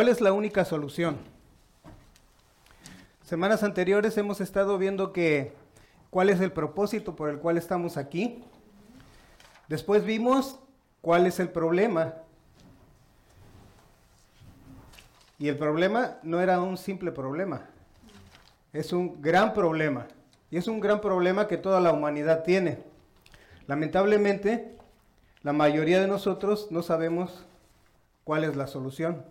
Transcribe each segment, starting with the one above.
¿Cuál es la única solución? Semanas anteriores hemos estado viendo que cuál es el propósito por el cual estamos aquí. Después vimos cuál es el problema. Y el problema no era un simple problema, es un gran problema. Y es un gran problema que toda la humanidad tiene. Lamentablemente, la mayoría de nosotros no sabemos cuál es la solución.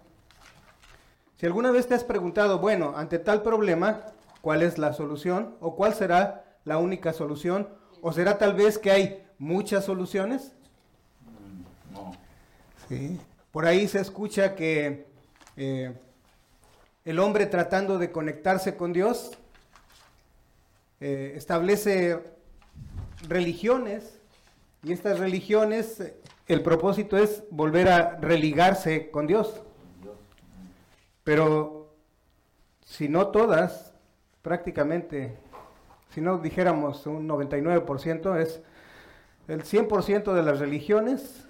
Si alguna vez te has preguntado, bueno, ante tal problema, ¿cuál es la solución? ¿O cuál será la única solución? ¿O será tal vez que hay muchas soluciones? Mm, no. Sí. Por ahí se escucha que eh, el hombre tratando de conectarse con Dios eh, establece religiones y estas religiones, el propósito es volver a religarse con Dios. Pero si no todas, prácticamente, si no dijéramos un 99%, es el 100% de las religiones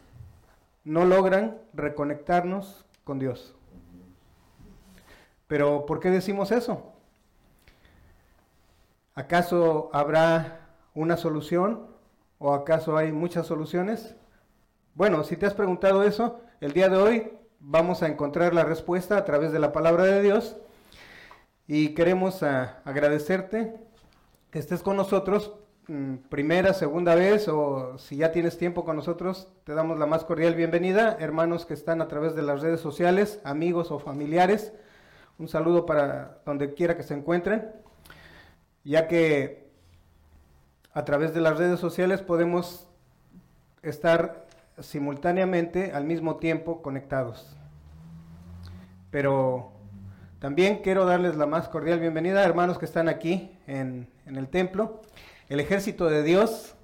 no logran reconectarnos con Dios. Pero ¿por qué decimos eso? ¿Acaso habrá una solución o acaso hay muchas soluciones? Bueno, si te has preguntado eso, el día de hoy vamos a encontrar la respuesta a través de la palabra de Dios. Y queremos ah, agradecerte que estés con nosotros mm, primera, segunda vez o si ya tienes tiempo con nosotros, te damos la más cordial bienvenida, hermanos que están a través de las redes sociales, amigos o familiares, un saludo para donde quiera que se encuentren, ya que a través de las redes sociales podemos estar simultáneamente al mismo tiempo conectados. Pero también quiero darles la más cordial bienvenida, hermanos que están aquí en, el templo, el ejército de Dios,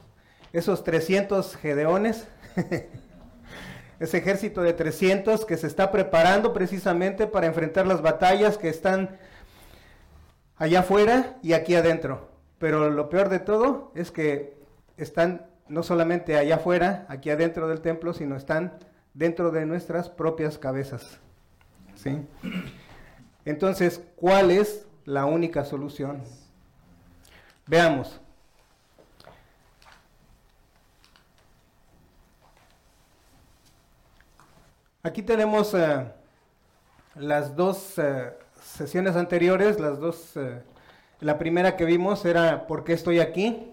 esos 300 gedeones, ese ejército de 300 que se está preparando precisamente para enfrentar las batallas que están allá afuera y aquí adentro. Pero lo peor de todo es que están no solamente allá afuera, aquí adentro del templo, sino están dentro de nuestras propias cabezas. ¿Sí? Entonces, ¿cuál es la única solución? Veamos. Aquí tenemos eh, las dos eh, sesiones anteriores, las dos, eh, la primera que vimos era ¿por qué estoy aquí?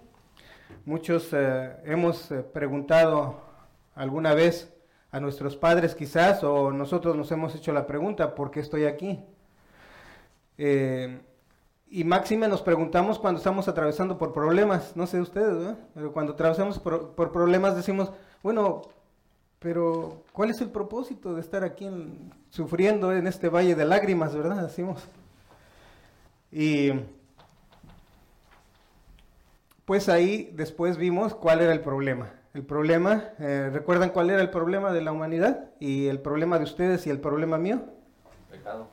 Muchos eh, hemos eh, preguntado alguna vez a nuestros padres quizás, o nosotros nos hemos hecho la pregunta, ¿por qué estoy aquí? Eh, y máxime nos preguntamos cuando estamos atravesando por problemas, no sé ustedes, pero cuando atravesamos por, problemas decimos, bueno, pero ¿cuál es el propósito de estar aquí sufriendo en este valle de lágrimas, verdad? Decimos. Y pues ahí después vimos cuál era el problema. El problema, eh, ¿recuerdan cuál era el problema de la humanidad? Y el problema de ustedes y el problema mío. El pecado.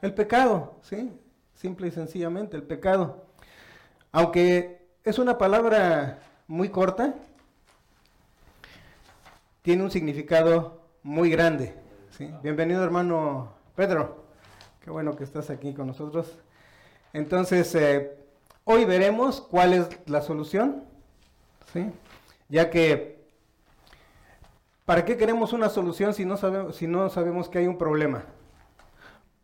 El pecado, sí, simple y sencillamente, el pecado. Aunque es una palabra muy corta, tiene un significado muy grande. ¿sí? Bienvenido hermano Pedro, qué bueno que estás aquí con nosotros. Entonces, eh, Hoy veremos cuál es la solución, ¿sí? ya que ¿para qué queremos una solución si no, sabemos, si no sabemos que hay un problema?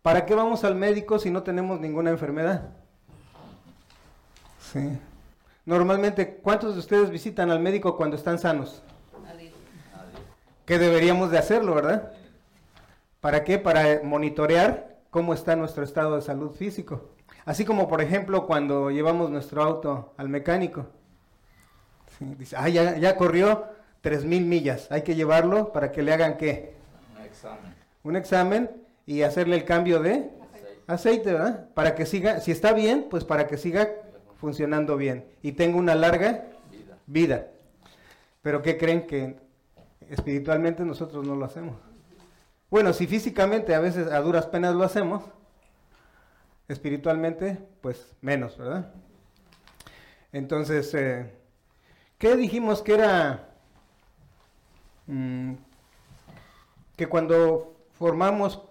¿Para qué vamos al médico si no tenemos ninguna enfermedad? Sí. Normalmente, ¿cuántos de ustedes visitan al médico cuando están sanos? Nadie. ¿Qué deberíamos de hacerlo, verdad? ¿Para qué? Para monitorear cómo está nuestro estado de salud físico. Así como, por ejemplo, cuando llevamos nuestro auto al mecánico. dice, ah, ya, ya corrió 3.000 millas, hay que llevarlo para que le hagan qué? Un examen. Un examen y hacerle el cambio de aceite, ¿verdad? Para que siga, si está bien, pues para que siga funcionando bien y tenga una larga vida. vida. Pero ¿qué creen que espiritualmente nosotros no lo hacemos? Bueno, si físicamente a veces a duras penas lo hacemos, espiritualmente, pues menos, ¿verdad? Entonces, eh, ¿qué dijimos que era? Mm, que cuando formamos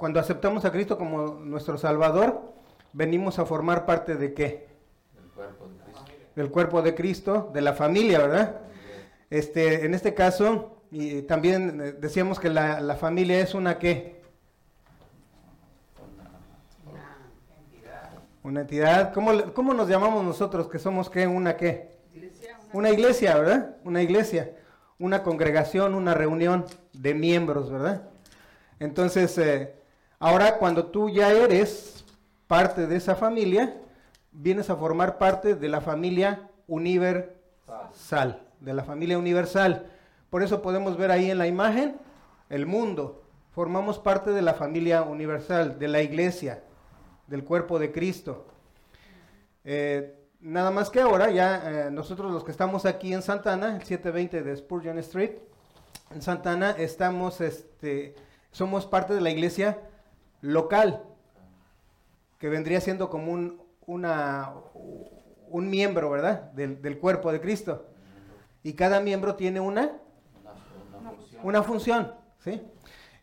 cuando aceptamos a Cristo como nuestro Salvador, venimos a formar parte de qué? El cuerpo de Cristo. Del cuerpo de Cristo, de la familia, ¿verdad? Este, en este caso, y también eh, decíamos que la, la familia es una qué? Una entidad. ¿Cómo, cómo nos llamamos nosotros que somos qué? ¿Una qué? Una iglesia, ¿verdad? Una iglesia. Una congregación, una reunión de miembros, ¿verdad? Entonces, eh, ahora cuando tú ya eres parte de esa familia, vienes a formar parte de la familia universal, de la familia universal. Por eso podemos ver ahí en la imagen el mundo. Formamos parte de la familia universal, de la iglesia, del cuerpo de Cristo. Eh, nada más que ahora, ya eh, nosotros los que estamos aquí en Santana, el 720 de Spurgeon Street, en Santana, estamos, este, somos parte de la iglesia local, que vendría siendo como un, una, un miembro, ¿verdad? Del, del cuerpo de Cristo. Y cada miembro tiene una, función. una función, ¿sí?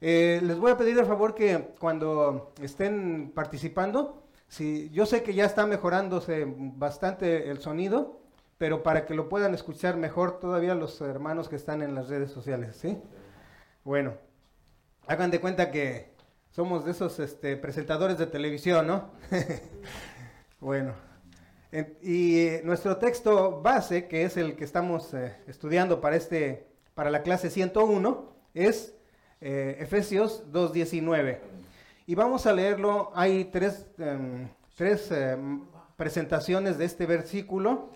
Eh, les voy a pedir el favor que cuando estén participando, si, yo sé que ya está mejorándose bastante el sonido, pero para que lo puedan escuchar mejor todavía los hermanos que están en las redes sociales, ¿sí? Bueno, hagan de cuenta que somos de esos este, presentadores de televisión, ¿no? bueno, en- y eh, nuestro texto base, que es el que estamos eh, estudiando para, este, para la clase 101, es eh, Efesios 2.19. Y vamos a leerlo, hay tres, em, tres em, presentaciones de este versículo.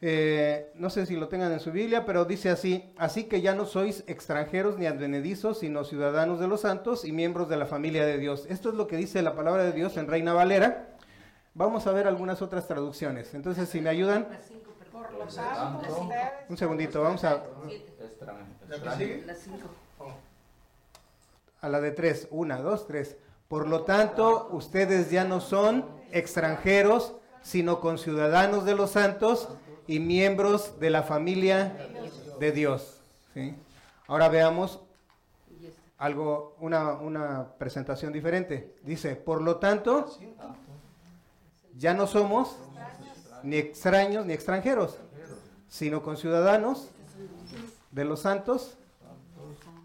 Eh, no sé si lo tengan en su Biblia, pero dice así, así que ya no sois extranjeros ni advenedizos, sino ciudadanos de los santos y miembros de la familia de Dios. Esto es lo que dice la palabra de Dios en Reina Valera. Vamos a ver algunas otras traducciones. Entonces, si me ayudan, Por lo tanto, ustedes un segundito, vamos a, ¿La que sigue? A la de tres. Una, dos, tres. Por lo tanto, ustedes ya no son extranjeros, sino conciudadanos de los santos y miembros de la familia de Dios. Ahora veamos algo, una, una presentación diferente. Dice, por lo tanto, ya no somos ni extraños ni extranjeros, sino conciudadanos de los santos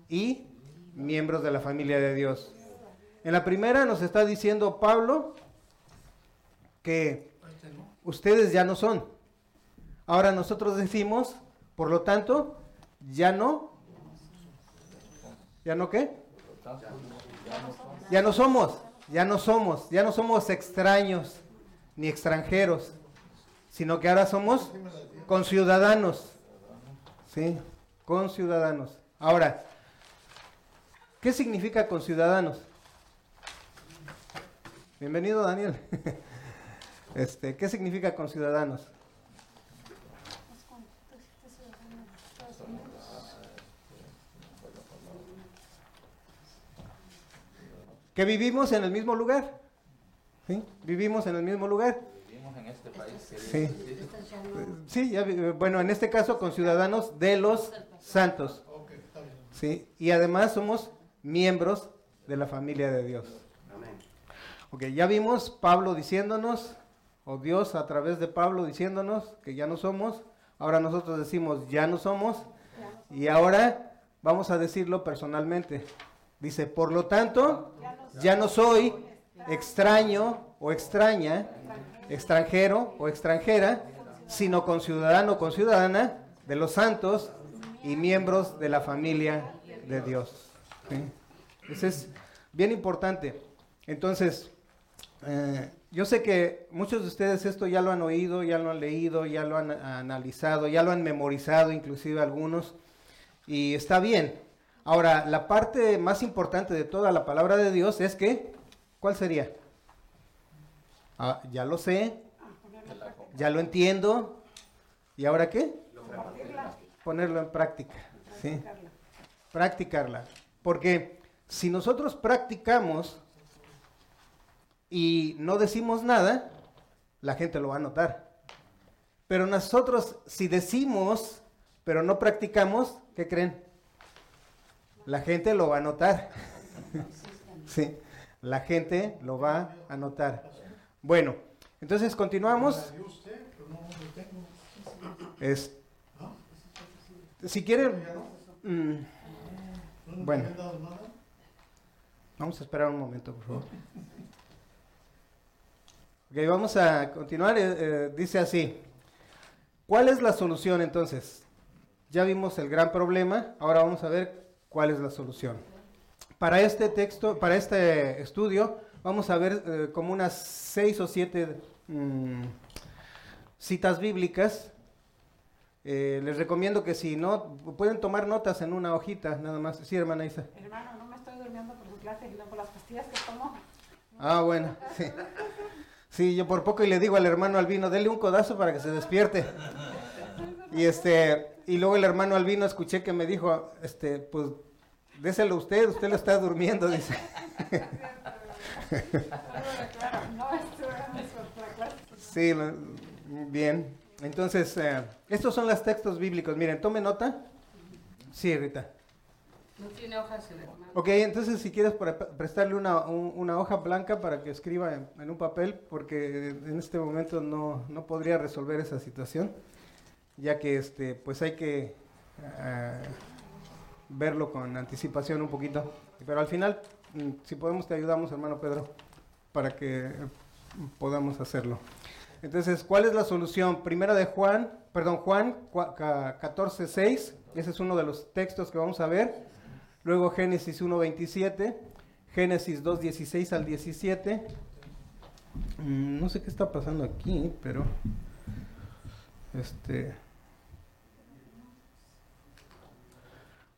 y miembros de la familia de Dios. En la primera nos está diciendo Pablo que ustedes ya no son. Ahora nosotros decimos, por lo tanto, ya no. ¿Ya no qué? Ya no somos, ya no somos, ya no somos extraños ni extranjeros, sino que ahora somos conciudadanos. ¿Sí? Conciudadanos. Ahora, ¿qué significa conciudadanos? Bienvenido, Daniel. Este, ¿qué significa conciudadanos? Que vivimos en el mismo lugar. ¿Sí? Vivimos en el mismo lugar. Vivimos en este país. ¿qué Sí. Sí, ya bueno, en este caso con ciudadanos de los santos. ¿sí? Y además somos miembros de la familia de Dios. Ok, ya vimos Pablo diciéndonos, o Dios a través de Pablo diciéndonos que ya no somos. Ahora nosotros decimos ya no somos. Y ahora vamos a decirlo personalmente. Dice, por lo tanto, ya no soy extraño o extraña, extranjero o extranjera, sino conciudadano o conciudadana de los santos y miembros de la familia de Dios. ¿Sí? Eso es bien importante. Entonces, eh, yo sé que muchos de ustedes esto ya lo han oído, ya lo han leído, ya lo han analizado, ya lo han memorizado, inclusive algunos, y está bien. Ahora, la parte más importante de toda la palabra de Dios es que, ¿cuál sería? Ah, ya lo sé, ya lo entiendo, ¿y ahora qué? Ponerlo en práctica, ¿sí? Practicarla. Porque si nosotros practicamos y no decimos nada, la gente lo va a notar. Pero nosotros, si decimos, pero no practicamos, ¿qué creen? La gente lo va a notar. sí, la gente lo va a notar. Bueno, entonces continuamos. Es, si quieren, mm, bueno, vamos a esperar un momento, por favor. Ok, vamos a continuar. eh, eh, dice así. ¿Cuál es la solución entonces? Ya vimos el gran problema, ahora vamos a ver cuál es la solución. Para este texto, para este estudio, vamos a ver eh, como unas seis o siete mm, citas bíblicas. Eh, les recomiendo que si no, pueden tomar notas en una hojita, nada más. Sí, hermana Isa. Hermano, no me estoy durmiendo por su clase y no por las pastillas que tomo. Ah, bueno, sí. Sí, yo por poco y le digo al hermano Albino, dele un codazo para que se despierte. Y este, y luego el hermano Albino escuché que me dijo, este, pues, déselo usted, usted lo está durmiendo, dice. Sí, bien. Entonces, eh, estos son los textos bíblicos. Miren, tome nota. Sí, Rita. No tiene hojas el hermano. Ok, entonces si quieres pre- prestarle una, un- una hoja blanca para que escriba en, en un papel, porque en este momento no, no podría resolver esa situación, ya que este, pues hay que eh, verlo con anticipación un poquito. Pero al final, mm, si podemos, te ayudamos, hermano Pedro, para que eh, podamos hacerlo. Entonces, ¿cuál es la solución? Primera de Juan, perdón, Juan cua- ca- 14, 6, ese es uno de los textos que vamos a ver. Luego Génesis 1.27, Génesis 2.16 al 17. Mm, no sé qué está pasando aquí, pero este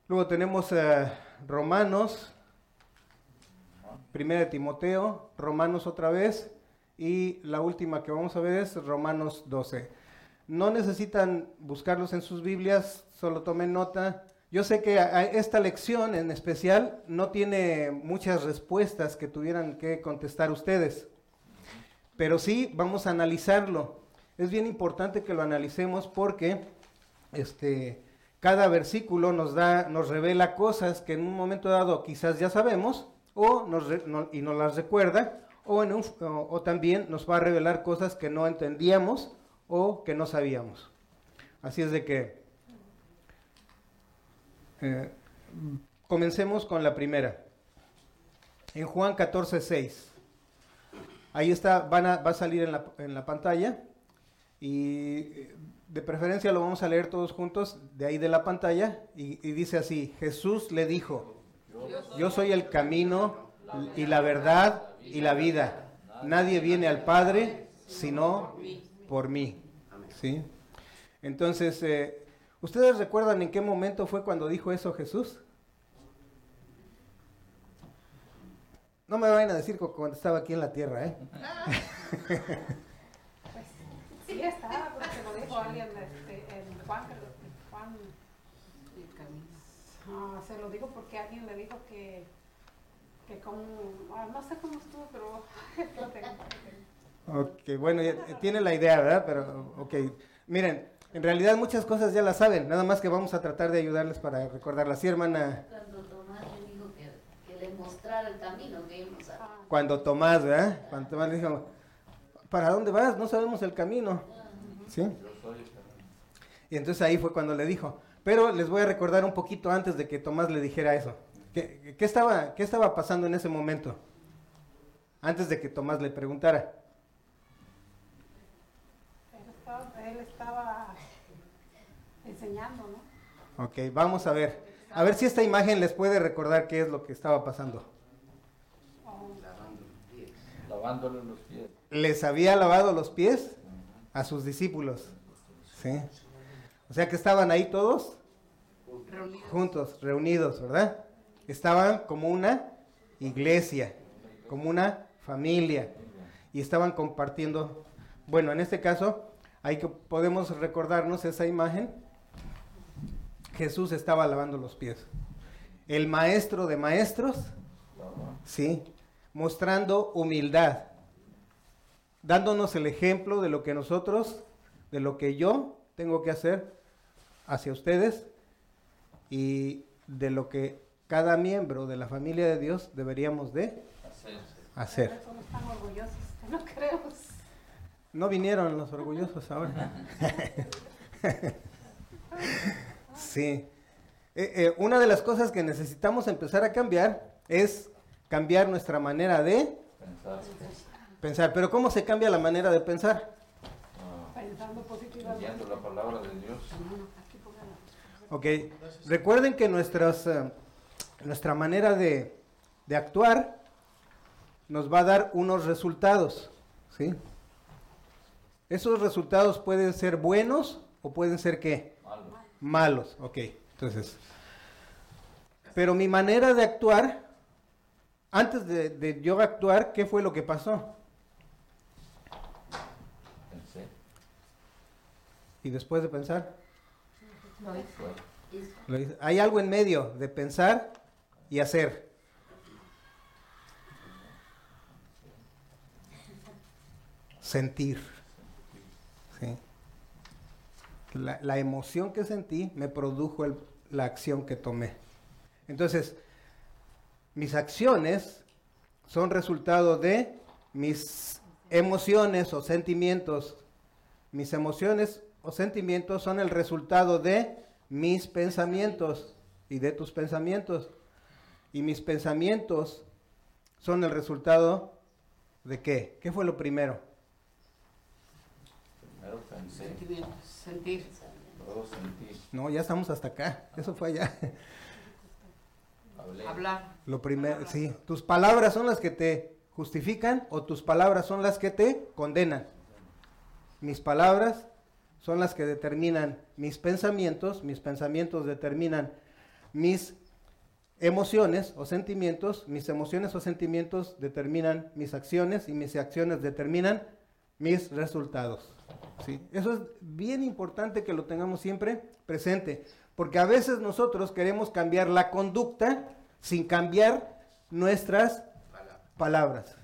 Luego tenemos eh, Romanos, Primera de Timoteo, Romanos otra vez y la última que vamos a ver es Romanos 12. No necesitan buscarlos en sus Biblias, solo tomen nota. Yo sé que esta lección en especial no tiene muchas respuestas que tuvieran que contestar ustedes, pero sí vamos a analizarlo. Es bien importante que lo analicemos porque este, cada versículo nos da, nos revela cosas que en un momento dado quizás ya sabemos o nos no- y nos las recuerda o, también nos va a revelar cosas que no entendíamos o que no sabíamos. Así es de que eh, comencemos con la primera. En Juan 14, 6. Ahí está, va a salir en la, pantalla. Y eh, de preferencia lo vamos a leer todos juntos de ahí de la pantalla. Y dice así, Jesús le dijo, yo soy el camino y la verdad y la vida. Nadie viene al Padre sino por mí. ¿Sí? Entonces, eh, ¿ustedes recuerdan en qué momento fue cuando dijo eso Jesús? No me vayan a decir cu- cuando estaba aquí en la tierra, ¿eh? Pues, sí estaba, porque se lo dijo alguien, este, el Juan, Juan, ah, se lo digo porque alguien le dijo que, que como, ah, no sé cómo estuvo, pero lo tengo. Ok, bueno, ya tiene la idea, ¿verdad? Pero, ok. Miren, en realidad muchas cosas ya las saben, nada más que vamos a tratar de ayudarles para recordarlas. Sí, hermana, Cuando Tomás le dijo que, que le mostrara el camino que íbamos a... Ah, cuando Tomás, ¿verdad? Cuando Tomás le dijo, ¿para dónde vas? No sabemos el camino. ¿Sí? Yo soy el camino. Y entonces ahí fue cuando le dijo. Pero les voy a recordar un poquito antes de que Tomás le dijera eso. ¿Qué, qué estaba, qué estaba pasando en ese momento? Antes de que Tomás le preguntara. él estaba, él estaba enseñando, ¿no? Ok, vamos a ver. A ver si esta imagen les puede recordar qué es lo que estaba pasando. Lavándole los pies. Les había lavado los pies a sus discípulos. ¿Sí? O sea que estaban ahí todos juntos, reunidos, ¿verdad? Estaban como una iglesia, como una familia, y estaban compartiendo. Bueno, en este caso, hay que podemos recordarnos esa imagen. Jesús estaba lavando los pies. El maestro de maestros, sí, mostrando humildad, dándonos el ejemplo de lo que nosotros, de lo que yo tengo que hacer hacia ustedes y de lo que cada miembro de la familia de Dios deberíamos de Hacer. hacer. Somos tan orgullosos que no creemos. No vinieron los orgullosos ahora. sí. Eh, eh, una de las cosas que necesitamos empezar a cambiar es cambiar nuestra manera de Pensar. pensar. Pero ¿cómo se cambia la manera de pensar? ah, Pensando positivamente. leyendo la palabra de Dios. Ok. Recuerden que nuestras, eh, nuestra manera de, de actuar nos va a dar unos resultados. ¿sí? Esos resultados pueden ser buenos o pueden ser qué? Malo. Malos, ok. Entonces, pero mi manera de actuar, antes de, de yo actuar, ¿qué fue lo que pasó? Pensé. Y después de pensar, lo hice. hay algo en medio de pensar y hacer. Sentir. La, la emoción que sentí me produjo la acción que tomé. Entonces, mis acciones son resultado de mis emociones o sentimientos. Mis emociones o sentimientos son el resultado de mis pensamientos y de tus pensamientos. Y mis pensamientos son el resultado de qué? ¿Qué fue lo primero? Primero pensé. Sentir. Luego. No, ya estamos hasta acá. Eso fue allá. Hablé. Hablar. Lo primero, sí. Tus palabras son las que te justifican o tus palabras son las que te condenan. Mis palabras son las que determinan mis pensamientos, mis pensamientos determinan mis emociones o sentimientos, mis emociones o sentimientos determinan mis acciones y mis acciones determinan mis resultados. ¿sí? Eso es bien importante que lo tengamos siempre presente, porque a veces nosotros queremos cambiar la conducta sin cambiar nuestras palabras.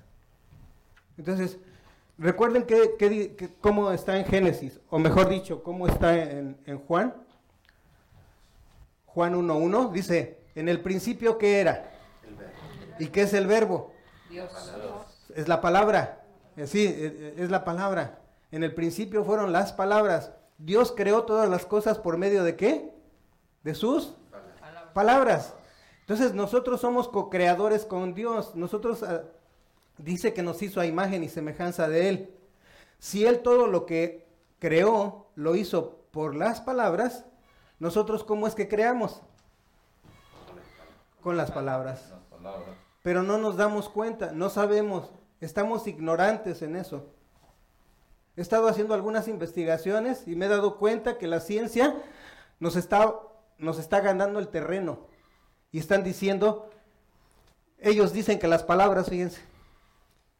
Entonces, recuerden que, cómo está en Génesis, o mejor dicho, cómo está en, en Juan. Juan 1.1 dice, en el principio, ¿qué era? ¿Y qué es el verbo? Dios. Es la palabra. Eh, Sí, eh, eh, es la palabra. En el principio fueron las palabras. Dios creó todas las cosas por medio de qué? De sus palabras. Entonces nosotros somos co-creadores con Dios. Nosotros ah, dice que nos hizo a imagen y semejanza de Él. Si Él todo lo que creó lo hizo por las palabras, nosotros ¿cómo es que creamos? Con las palabras Las palabras. pero no nos damos cuenta, no sabemos, estamos ignorantes en eso. He estado haciendo algunas investigaciones y me he dado cuenta que la ciencia nos está, nos está ganando el terreno. Y están diciendo, ellos dicen que las palabras, fíjense,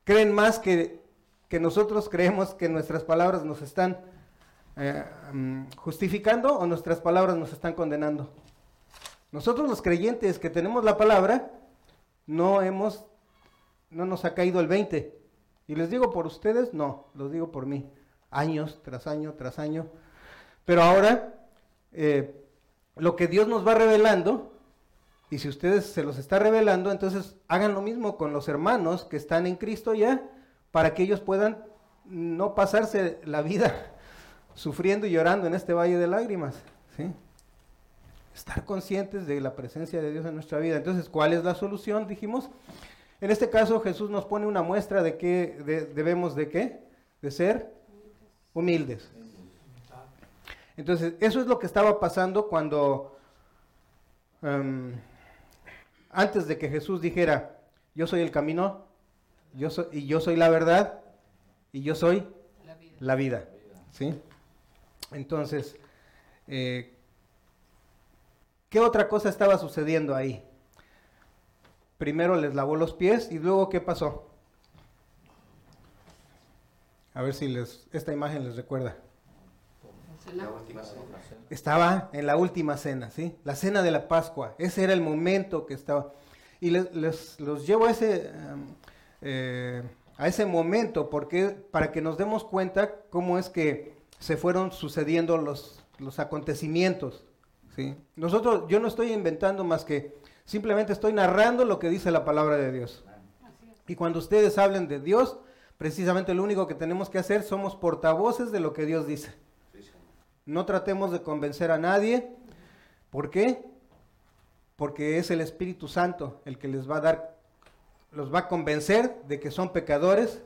creen más que, que nosotros creemos que nuestras palabras nos están eh, mm, justificando o nuestras palabras nos están condenando. Nosotros los creyentes que tenemos la palabra, no hemos, no nos ha caído el 20. Y les digo por ustedes, no, los digo por mí. Años tras año tras año. Pero ahora, eh, lo que Dios nos va revelando, y si ustedes se los está revelando, entonces hagan lo mismo con los hermanos que están en Cristo ya, para que ellos puedan no pasarse la vida sufriendo y llorando en este valle de lágrimas. ¿sí? Estar conscientes de la presencia de Dios en nuestra vida. Entonces, ¿cuál es la solución? Dijimos. En este caso, Jesús nos pone una muestra de que de- debemos de qué? De ser humildes. Entonces, eso es lo que estaba pasando cuando, em, antes de que Jesús dijera, yo soy el camino, yo soy, y yo soy la verdad, y yo soy La vida. la vida. ¿Sí? Entonces, eh, ¿qué otra cosa estaba sucediendo ahí? Primero les lavó los pies y luego ¿qué pasó? A ver si les, esta imagen les recuerda. La última cena. Estaba en la última cena, ¿sí? La cena de la Pascua. Ese era el momento que estaba. Y les, les- los llevo a ese, em, eh, a ese momento porque, para que nos demos cuenta cómo es que se fueron sucediendo los, los acontecimientos, ¿sí? Nosotros, yo no estoy inventando más que Simplemente estoy narrando lo que dice la palabra de Dios. Y cuando ustedes hablen de Dios, precisamente lo único que tenemos que hacer somos portavoces de lo que Dios dice. No tratemos de convencer a nadie. ¿Por qué? Porque es el Espíritu Santo el que les va a dar, los va a convencer de que son pecadores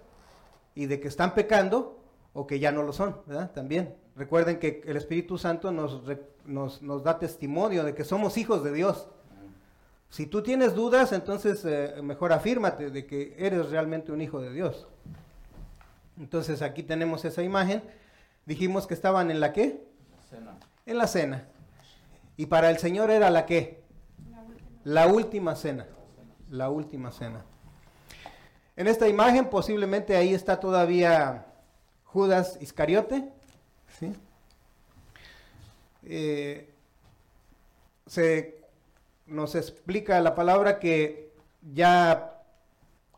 y de que están pecando o que ya no lo son, ¿verdad? También. Recuerden que el Espíritu Santo nos, re- nos, nos da testimonio de que somos hijos de Dios. Si tú tienes dudas, entonces eh, mejor afírmate de que eres realmente un hijo de Dios. Entonces aquí tenemos esa imagen. Dijimos que estaban en la qué? Cena. En la cena. Y para el Señor era la qué? La última. La última cena. La última cena. En esta imagen posiblemente ahí está todavía Judas Iscariote. ¿Sí? Eh, se nos explica la palabra que ya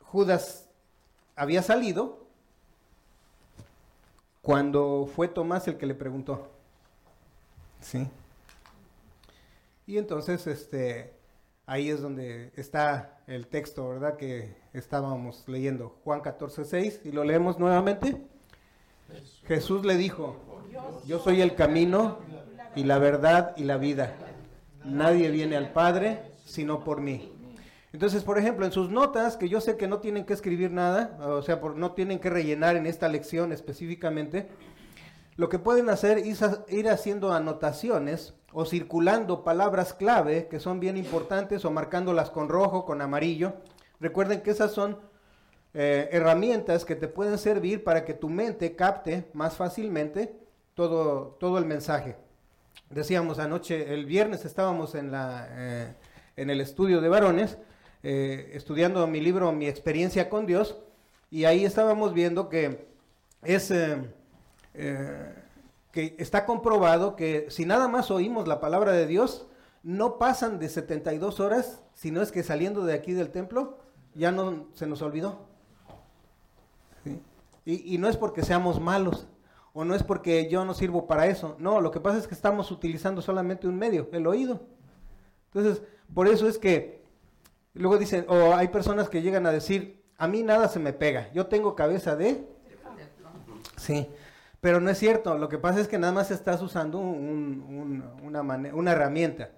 Judas había salido cuando fue Tomás el que le preguntó. Sí. Y entonces, este, ahí es donde está el texto, ¿verdad? Que estábamos leyendo, Juan 14, 6, y lo leemos nuevamente. Jesús le dijo, yo soy el camino y la verdad y la vida. Nadie viene al Padre sino por mí. Entonces, por ejemplo, en sus notas, que yo sé que no tienen que escribir nada, o sea, por- no tienen que rellenar en esta lección específicamente, lo que pueden hacer es ir haciendo anotaciones o circulando palabras clave que son bien importantes o marcándolas con rojo, con amarillo. Recuerden que esas son eh, herramientas que te pueden servir para que tu mente capte más fácilmente todo, todo el mensaje. Decíamos anoche, el viernes estábamos en, la, eh, en el estudio de varones, eh, estudiando mi libro Mi experiencia con Dios, y ahí estábamos viendo que es... eh, que está comprobado que si nada más oímos la palabra de Dios, no pasan de 72 horas, sino es que saliendo de aquí del templo ya no se nos olvidó. Y, y no es porque seamos malos, o no es porque yo no sirvo para eso, no, lo que pasa es que estamos utilizando solamente un medio, el oído. Entonces, por eso es que luego dicen, o hay personas que llegan a decir, a mí nada se me pega, yo tengo cabeza de... Sí, pero no es cierto. Lo que pasa es que nada más estás usando un- un- una, mane- una herramienta.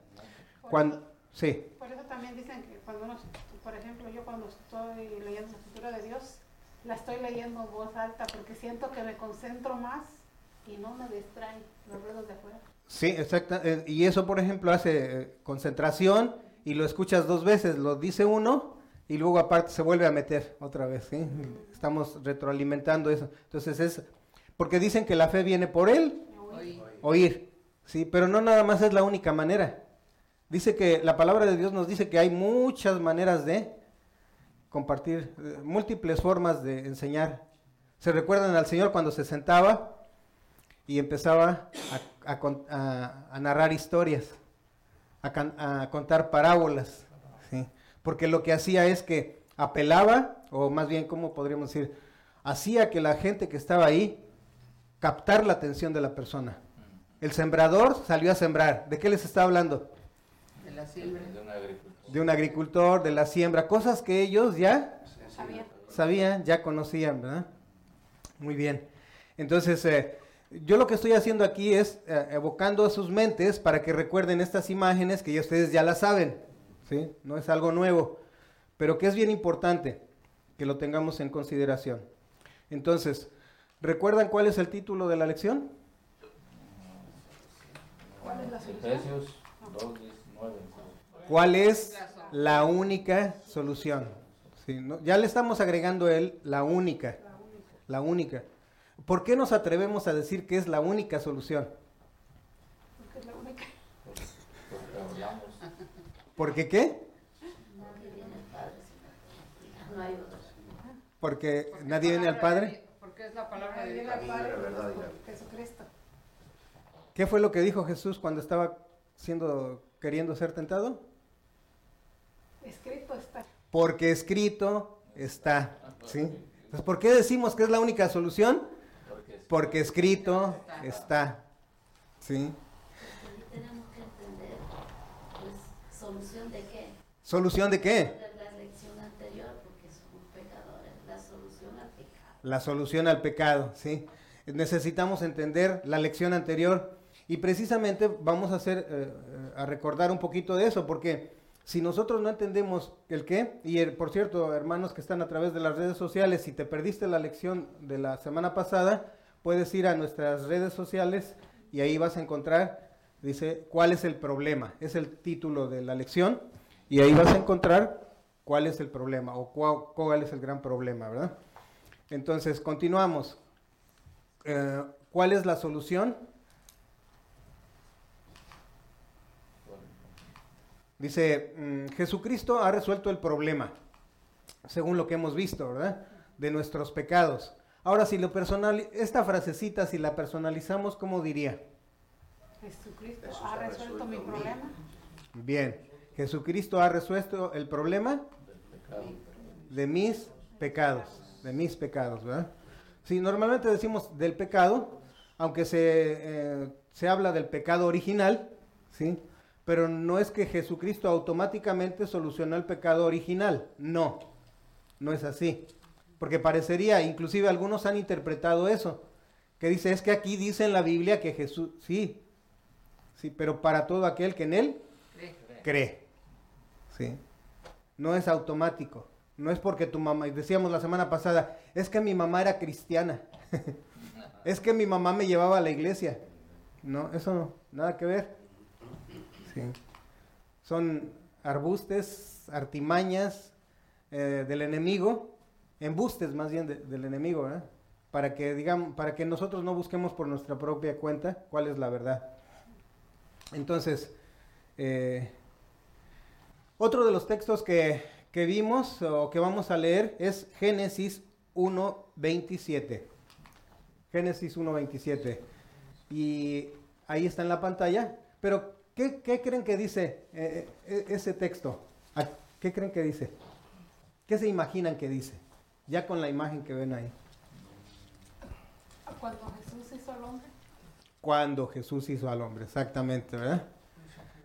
Por Cuando, eso- sí, Por eso también dicen que cuando uno, por ejemplo, yo cuando estoy leyendo la escritura de Dios, la estoy leyendo en voz alta porque siento que me concentro más y no me distraen los ruidos de afuera. sí, exacto. eh, Y eso, por ejemplo, hace eh, concentración y lo escuchas dos veces. Lo dice uno y luego aparte se vuelve a meter otra vez. ¿sí? Estamos retroalimentando eso. Entonces es porque dicen que la fe viene por él Oí. oír, sí, pero no nada más es la única manera. Dice que la palabra de Dios nos dice que hay muchas maneras de compartir, eh, múltiples formas de enseñar. Se recuerdan al Señor cuando se sentaba y empezaba a, a a- a narrar historias, a, can- a contar parábolas, ¿sí? porque lo que hacía es que apelaba, o más bien, ¿cómo podríamos decir? Hacía que la gente que estaba ahí captar la atención de la persona. El sembrador salió a sembrar. ¿De qué les está hablando? De la siembra. De un agricultor. De un agricultor, de la siembra, cosas que ellos ya Sabía. sabían, ya conocían, ¿verdad? Muy bien. Entonces, eh, yo lo que estoy haciendo aquí es eh, evocando a sus mentes para que recuerden estas imágenes que ya ustedes ya las saben, ¿sí? No es algo nuevo, pero que es bien importante que lo tengamos en consideración. Entonces, ¿recuerdan cuál es el título de la lección? ¿Cuál es la solución? Efesios 2, 19. ¿Cuál es la única solución? Sí, ¿no? Ya le estamos agregando él la única, La única. ¿Por qué nos atrevemos a decir que es la única solución? Porque es la única. Porque hablamos. ¿Porque qué? Nadie viene al Padre sino no hay otro. Porque Porque nadie viene al de Padre. Porque es la palabra de Viene Dios. Jesucristo. ¿Qué fue lo que dijo Jesús cuando estaba siendo queriendo ser tentado? Escrito está. Porque escrito está, ¿sí? Entonces, ¿por qué decimos que es la única solución? Porque es- Porque escrito está, ¿sí? Ahí tenemos que entender, pues, solución de qué. ¿Solución de qué? De la lección anterior, porque somos pecadores, la solución al pecado. La solución al pecado, ¿sí? Necesitamos entender la lección anterior y precisamente vamos a hacer, eh, eh, a recordar un poquito de eso, porque si nosotros no entendemos el qué, y por cierto, hermanos que están a través de las redes sociales, si te perdiste la lección de la semana pasada, puedes ir a nuestras redes sociales y ahí vas a encontrar, dice, ¿cuál es el problema? Es el título de la lección y ahí vas a encontrar cuál es el problema o cuál, cuál es el gran problema, ¿verdad? Entonces, continuamos. Eh, ¿Cuál es la solución? Dice, mm, Jesucristo ha resuelto el problema, según lo que hemos visto, ¿verdad? De nuestros pecados. Ahora, si lo personal, esta frasecita, si la personalizamos, ¿cómo diría? Jesucristo Jesús ha ha resuelto resuelto mi problema. Bien, Jesucristo ha resuelto el problema de mis pecados, de mis pecados, ¿verdad? Sí, normalmente decimos del pecado, aunque se, eh, se habla del pecado original, ¿sí? Pero no es que Jesucristo automáticamente solucionó el pecado original, no, no es así. Porque parecería, inclusive algunos han interpretado eso, que dice, es que aquí dice en la Biblia que Jesús, sí, sí, pero para todo aquel que en él cree. ¿sí? No es automático. No es porque tu mamá, decíamos la semana pasada, es que mi mamá era cristiana. es que mi mamá me llevaba a la iglesia. No, eso no, nada que ver. Son arbustes, artimañas eh, del enemigo, embustes más bien de- del enemigo. Para que digamos, para que nosotros no busquemos por nuestra propia cuenta cuál es la verdad. Entonces, eh, otro de los textos que, que vimos o que vamos a leer es Génesis 1.27. Génesis 1.27. Y ahí está en la pantalla. Pero, ¿qué, qué creen que dice eh, eh, ese texto? ¿A- ¿Qué creen que dice? ¿Qué se imaginan que dice? Ya con la imagen que ven ahí. Cuando Jesús hizo al hombre, Cuando Jesús hizo al hombre, exactamente, ¿verdad?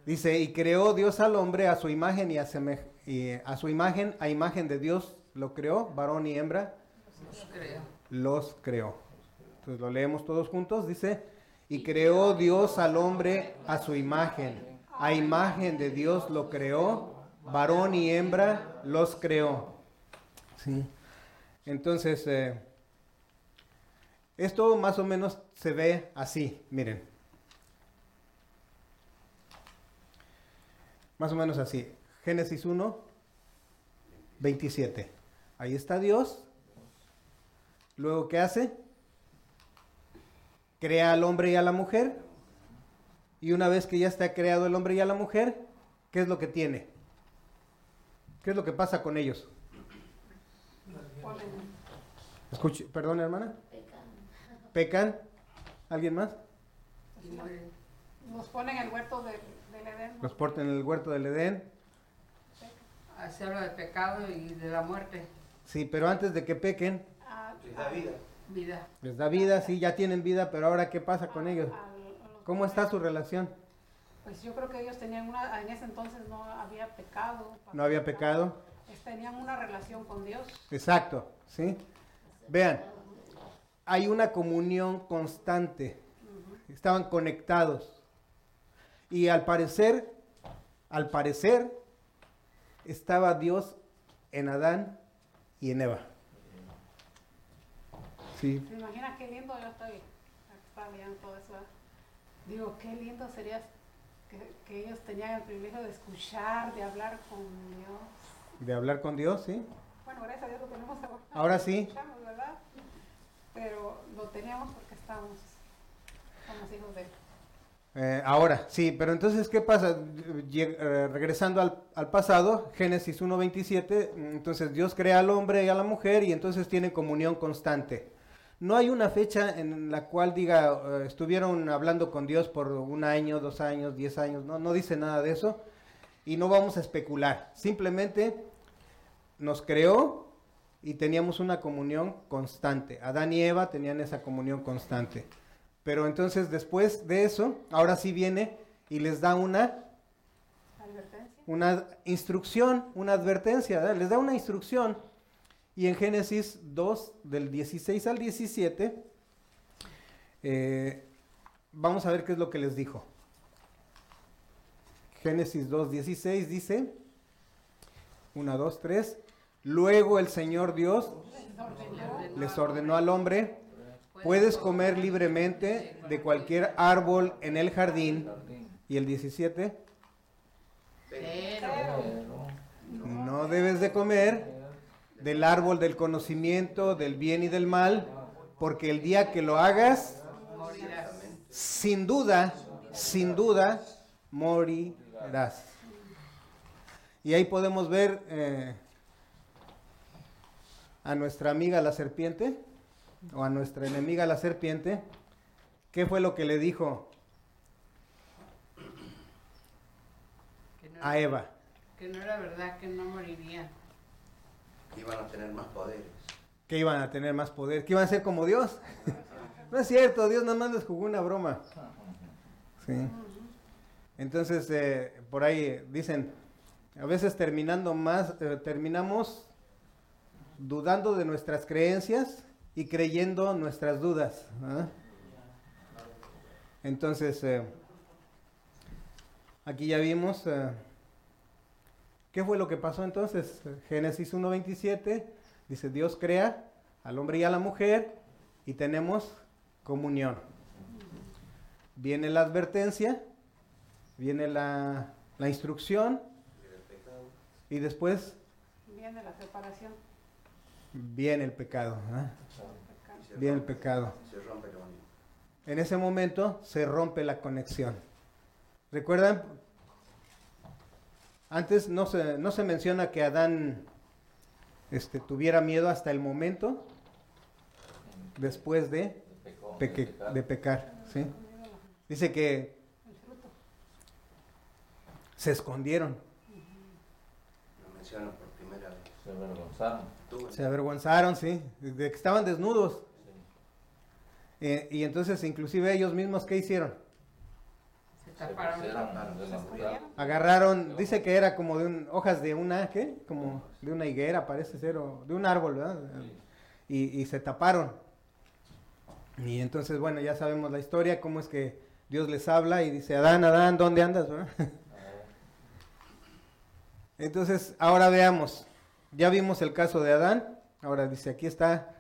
Dice, y creó Dios al hombre a su imagen y a, semej- y a su imagen, a imagen de Dios lo creó, varón y hembra, los creó. Entonces lo leemos todos juntos, dice, y creó Dios al hombre a su imagen, a imagen de Dios lo creó, varón y hembra los creó. Sí. Entonces, eh, esto más o menos se ve así, miren. Más o menos así. Génesis 1, 27. Ahí está Dios. Luego, ¿qué hace? Crea al hombre y a la mujer. Y una vez que ya está creado el hombre y a la mujer, ¿qué es lo que tiene? ¿Qué es lo que pasa con ellos? ponen, Escuche, perdón, hermana. ¿Pecan? ¿Alguien más? los ponen en el huerto del, del Edén. ¿no? Los portan en el huerto del Edén. Se habla del pecado y de la muerte, Sí, pero antes de que pequen, Ah, da vida. Vida. les da vida, sí, ya tienen vida, pero ahora ¿qué pasa con ellos? al- a los ¿Cómo está su relación? Pues yo creo que ellos tenían una, en ese entonces no había pecado. ¿No había pecado? Tenían una relación con Dios. Exacto, ¿sí? Vean, hay una comunión constante. Estaban conectados. Y al parecer, al parecer, estaba Dios en Adán y en Eva. Sí, ¿Te imaginas qué lindo? Yo estoy todo eso. ¿verdad? Digo, qué lindo sería que, que ellos tenían el privilegio de escuchar, de hablar con Dios. de hablar con Dios, ¿sí? Bueno, gracias a Dios lo tenemos ahora. Ahora sí. ¿verdad? Pero lo teníamos porque estamos, somos hijos de Él. Eh, ahora, sí, pero entonces, ¿qué pasa? Lle- eh, regresando al, al pasado, Génesis 1.27, mm, entonces Dios crea al hombre y a la mujer y entonces tienen comunión constante. No hay una fecha en la cual diga, eh, estuvieron hablando con Dios por un año, dos años, diez años, no, no dice nada de eso y no vamos a especular. Simplemente nos creó y teníamos una comunión constante. Adán y Eva tenían esa comunión constante. Pero entonces después de eso, ahora sí viene y les da una una instrucción, una advertencia, les da una instrucción. Y en Génesis 2, del 16 al 17, eh, vamos a ver qué es lo que les dijo. Génesis 2, 16 dice, 1, 2, 3, luego el Señor Dios les ordenó al hombre, puedes comer libremente de cualquier árbol en el jardín. Y el 17, Pero, Pero, no debes de comer del árbol del conocimiento del bien y del mal, porque el día que lo hagas, morirás. sin duda, sin duda, morirás. Y ahí podemos ver eh, a nuestra amiga la serpiente, o a nuestra enemiga la serpiente, ¿qué fue lo que le dijo a Eva? que no era verdad que no moriría. Iban a tener más poderes. Que iban a tener más poder, que iban a ser como Dios. no es cierto, Dios nada más les jugó una broma. Sí. Entonces, eh, por ahí dicen, a veces terminando más, eh, terminamos dudando de nuestras creencias y creyendo nuestras dudas. Entonces, eh, aquí ya vimos, ¿qué fue lo que pasó entonces? Génesis 1.27 dice, Dios crea al hombre y a la mujer y tenemos comunión. Viene la advertencia, viene la, la instrucción Y del pecado. y después Viene la separación. viene el pecado. se Viene el pecado. Se rompe la unión. En ese momento se rompe la conexión. ¿Recuerdan? Antes no se, no se menciona que Adán este, tuviera miedo hasta el momento después de, pecó, peque- pecar. de pecar. ¿sí? Dice que se escondieron, Lo menciono por primera vez. Se avergonzaron. Se avergonzaron, ¿sí? de que estaban desnudos. Sí. Eh, y entonces inclusive ellos mismos, ¿qué hicieron? Taparon. Agarraron, dice que era como de un, hojas de una, ¿qué? Como de una higuera, parece ser, o de un árbol, ¿verdad? Y, y se taparon. Y entonces, bueno, ya sabemos la historia, cómo es que Dios les habla y dice, Adán, Adán, ¿dónde andas? verdad? Entonces, ahora veamos, ya vimos el caso de Adán, ahora dice, aquí está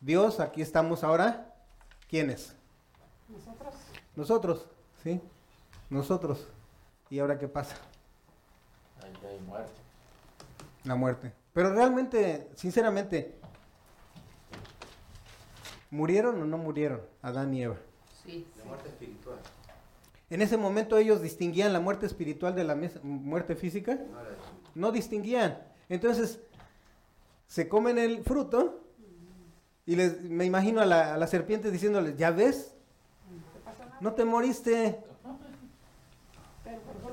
Dios, aquí estamos ahora, ¿quiénes? Nosotros. Nosotros, ¿sí? Nosotros. ¿Y ahora qué pasa? Ahí hay muerte. La muerte. Pero realmente, sinceramente, ¿murieron o no murieron Adán y Eva? Sí, la muerte espiritual. En ese momento ellos distinguían la muerte espiritual de la muerte física. No distinguían. Entonces, se comen el fruto y les, me imagino a la, a la serpiente diciéndoles, ¿ya ves? No te moriste.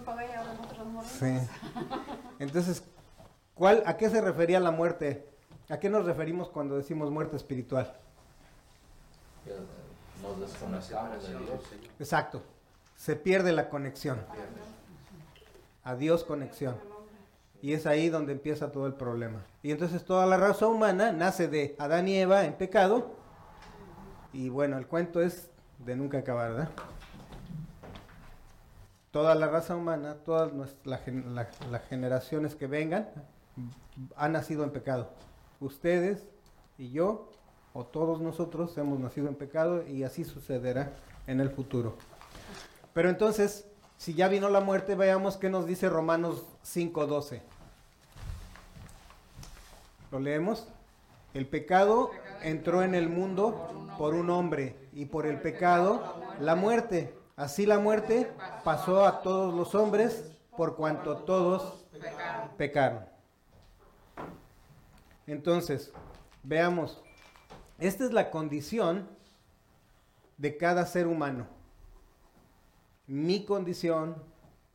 Ahora nosotros morimos. Sí. Entonces, ¿cuál, ¿a qué se refería la muerte? ¿A qué nos referimos cuando decimos muerte espiritual? Nos desconectamos de Dios. Señor. Exacto. Se pierde la conexión. Pierdes. Adiós conexión. Y es ahí donde empieza todo el problema. Y entonces toda la raza humana nace de Adán y Eva en pecado. Y bueno, el cuento es de nunca acabar, ¿verdad? Toda la raza humana, todas las generaciones que vengan, han nacido en pecado. Ustedes y yo, o todos nosotros, hemos nacido en pecado y así sucederá en el futuro. Pero entonces, si ya vino la muerte, veamos qué nos dice Romanos 5:12. ¿Lo leemos? El pecado entró en el mundo por un hombre y por el pecado la muerte. Así la muerte pasó a todos los hombres por cuanto todos pecaron. Entonces, veamos, esta es la condición de cada ser humano. Mi condición,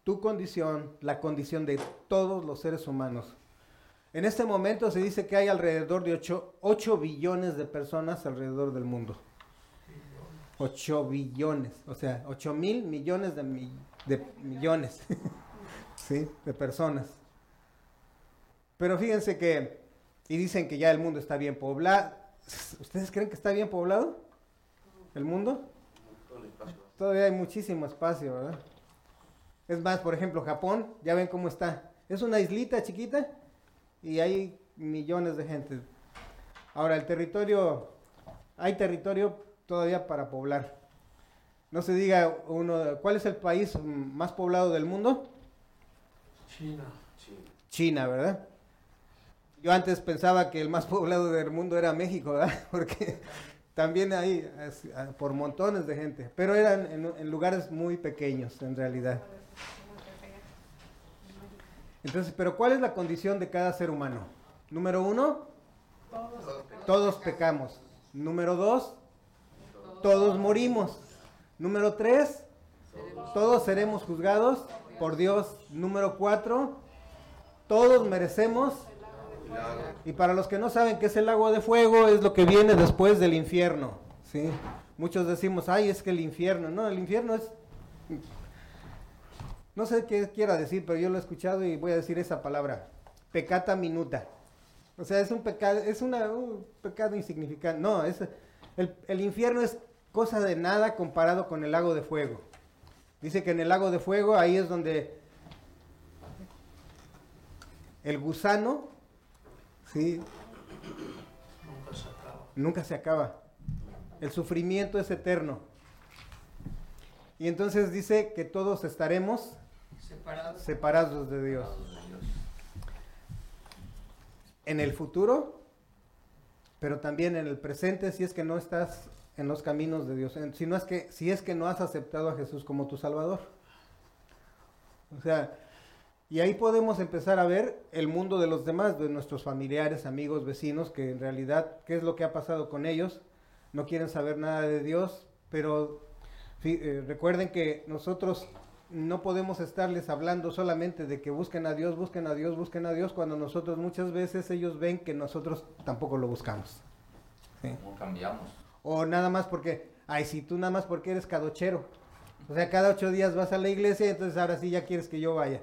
tu condición, la condición de todos los seres humanos. En este momento se dice que hay alrededor de 8, billones de personas alrededor del mundo. 8 billones, o sea, 8 mil millones de, de millones. De personas. Pero fíjense que, y dicen que ya el mundo está bien poblado. ¿Ustedes creen que está bien poblado? ¿El mundo? Todavía hay muchísimo espacio, ¿verdad? Es más, por ejemplo, Japón, ya ven cómo está. Es una islita chiquita y hay millones de gente. Ahora, el territorio, hay territorio todavía para poblar. No se diga uno, ¿cuál es el país más poblado del mundo? China. China, ¿verdad? Yo antes pensaba que el más poblado del mundo era México, ¿verdad? Porque también hay es, por montones de gente, pero eran en, en lugares muy pequeños en realidad. Entonces, pero ¿cuál es la condición de cada ser humano? Número uno, Todos. todos pecamos. Número dos, todos morimos. Número tres, todos seremos juzgados por Dios. Número cuatro, todos merecemos. Y para los que no saben qué es el lago de fuego, es lo que viene después del infierno. ¿sí? Muchos decimos, ay, es que el infierno. No, el infierno es... No sé qué quiera decir, pero yo lo he escuchado y voy a decir esa palabra. Pecata minuta. O sea, es un pecado, es un pecado insignificante. No, es, el, el infierno es cosa de nada comparado con el lago de fuego. Dice que en el lago de fuego ahí es donde el gusano, sí, Nunca se acaba. nunca se acaba. El sufrimiento es eterno. Y entonces dice que todos estaremos Separados. separados de Dios. Separados de Dios. En el futuro, pero también en el presente si es que no estás en los caminos de Dios, si, no es que, si es que no has aceptado a Jesús como tu Salvador. O sea, y ahí podemos empezar a ver el mundo de los demás, de nuestros familiares, amigos, vecinos, que en realidad, ¿qué es lo que ha pasado con ellos? No quieren saber nada de Dios, pero eh, recuerden que nosotros no podemos estarles hablando solamente de que busquen a Dios, busquen a Dios, busquen a Dios, cuando nosotros muchas veces ellos ven que nosotros tampoco lo buscamos. ¿sí? No cambiamos. O nada más porque, ay, si tú nada más porque eres cadochero. O sea, cada ocho días vas a la iglesia, entonces ahora sí ya quieres que yo vaya.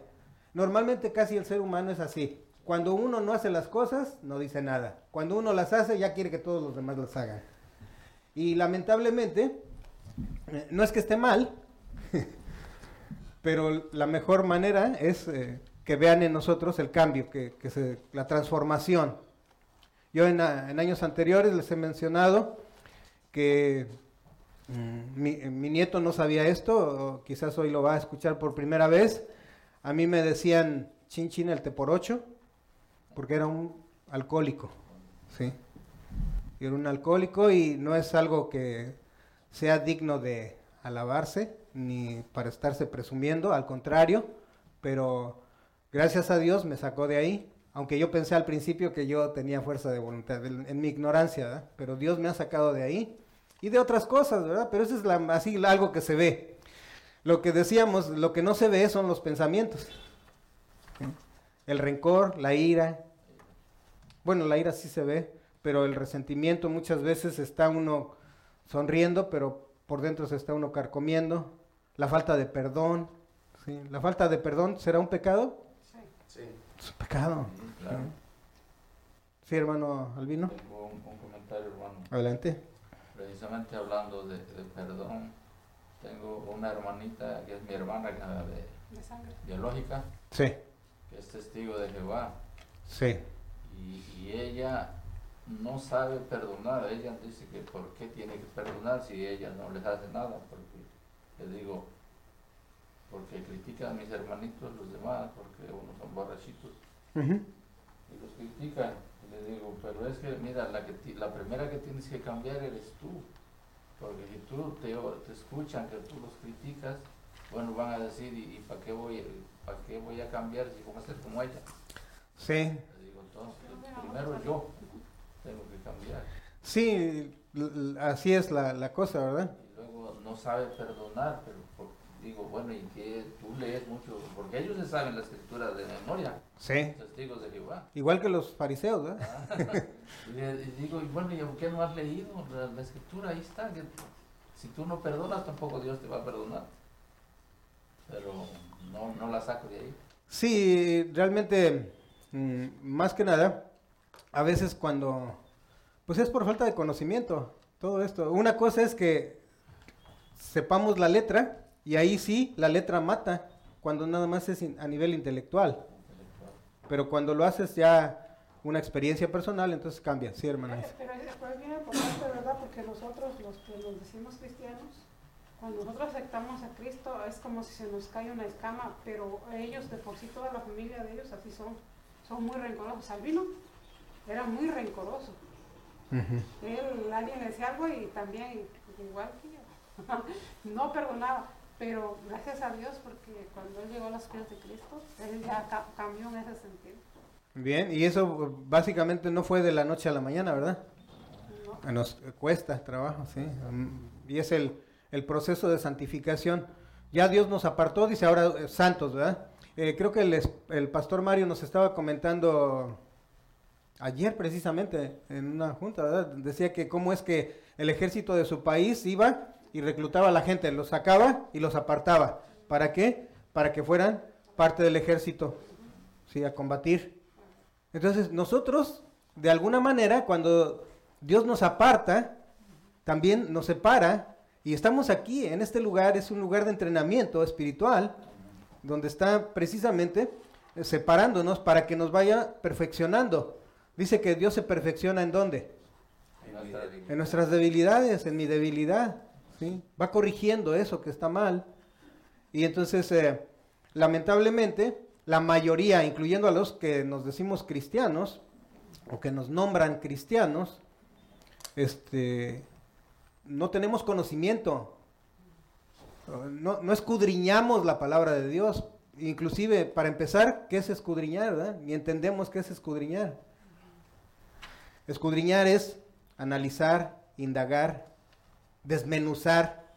Normalmente casi el ser humano es así. Cuando uno no hace las cosas, no dice nada. Cuando uno las hace, ya quiere que todos los demás las hagan. Y lamentablemente, eh, no es que esté mal, pero la mejor manera es eh, que vean en nosotros el cambio, que, se, la transformación. Yo en años anteriores les he mencionado que mm, mi, mi nieto no sabía esto, quizás hoy lo va a escuchar por primera vez. A mí me decían chin chin el teporocho, porque era un alcohólico, ¿sí? Era un alcohólico y no es algo que sea digno de alabarse, ni para estarse presumiendo, al contrario, pero gracias a Dios me sacó de ahí, aunque yo pensé al principio que yo tenía fuerza de voluntad, en, mi ignorancia, pero Dios me ha sacado de ahí y de otras cosas, ¿verdad? Pero eso es la, así algo que se ve. Lo que decíamos, lo que no se ve son los pensamientos. El rencor, la ira. Bueno, la ira sí se ve, pero el resentimiento muchas veces está uno sonriendo, pero por dentro se está uno carcomiendo. La falta de perdón. ¿sí? La falta de perdón será un pecado. Sí. Sí. Es un pecado. Sí, claro. Sí, hermano Albino. Tengo un, un comentario, hermano. Adelante. Precisamente hablando de, de perdón, tengo una hermanita que es mi hermana de De sangre. biológica, Sí, que es testigo de Jehová. sí. Y, y ella no sabe perdonar. Ella dice que por qué tiene que perdonar si ella no les hace nada. Porque le digo, porque critican a mis hermanitos los demás, porque unos son borrachitos y los critican. Le digo, pero es que mira, la, que ti- la primera que tienes que cambiar eres tú. Porque si tú te, te escuchan que tú los criticas, bueno, van a decir, ¿y, para qué, voy, para qué voy a cambiar si voy a ser como ella? Sí, Le digo, entonces, primero yo tengo que cambiar. sí, así es la, la cosa, ¿verdad? Y luego no sabe perdonar, pero digo, bueno, ¿y qué? Tú lees mucho, porque ellos se saben la escritura de memoria, Sí. testigos de Jehová. Igual que los fariseos, ¿verdad? Ah, y, digo, y bueno, ¿y por qué no has leído la, la escritura? Ahí está. que si tú no perdonas, tampoco Dios te va a perdonar. Pero no, no la saco de ahí. Sí, realmente, mm, más que nada, a veces cuando, pues es por falta de conocimiento, todo esto. Una cosa es que sepamos la letra y ahí sí, la letra mata, cuando nada más es in- a nivel intelectual. Pero cuando lo haces ya una experiencia personal, entonces cambia, sí, hermana. Pero es pero es bien importante, ¿verdad? Porque nosotros, los que nos decimos cristianos, cuando nosotros aceptamos a Cristo, es como si se nos cae una escama, pero ellos, de por sí, toda la familia de ellos, así son. Son muy rencorosos. Albino era muy rencoroso. Ujú. Él, alguien le decía algo y también, igual que yo, no perdonaba. Pero gracias a Dios, porque cuando él llegó a los pies de Cristo, él ya ca- cambió en ese sentido. Bien, y eso básicamente no fue de la noche a la mañana, ¿verdad? ¿no? Nos cuesta trabajo, sí. Y es el, el proceso de santificación. Ya Dios nos apartó, dice ahora eh, santos, ¿verdad? Eh, creo que el, el pastor Mario nos estaba comentando ayer precisamente en una junta, ¿verdad? Decía que cómo es que el ejército de su país iba y reclutaba a la gente, los sacaba y los apartaba. ¿Para qué? Para que fueran parte del ejército, ¿sí? A combatir. Entonces nosotros, de alguna manera, cuando Dios nos aparta, también nos separa y estamos aquí, en este lugar, es un lugar de entrenamiento espiritual, donde está precisamente separándonos para que nos vaya perfeccionando. Dice que Dios se perfecciona en dónde? En. En nuestras debilidades, en mi debilidad. Va corrigiendo eso que está mal. Y entonces, eh, lamentablemente, la mayoría, incluyendo a los que nos decimos cristianos, o que nos nombran cristianos, este, no tenemos conocimiento. No, escudriñamos la palabra de Dios. Inclusive, para empezar, ¿qué es escudriñar? Ni entendemos qué es escudriñar. Escudriñar es analizar, indagar, desmenuzar.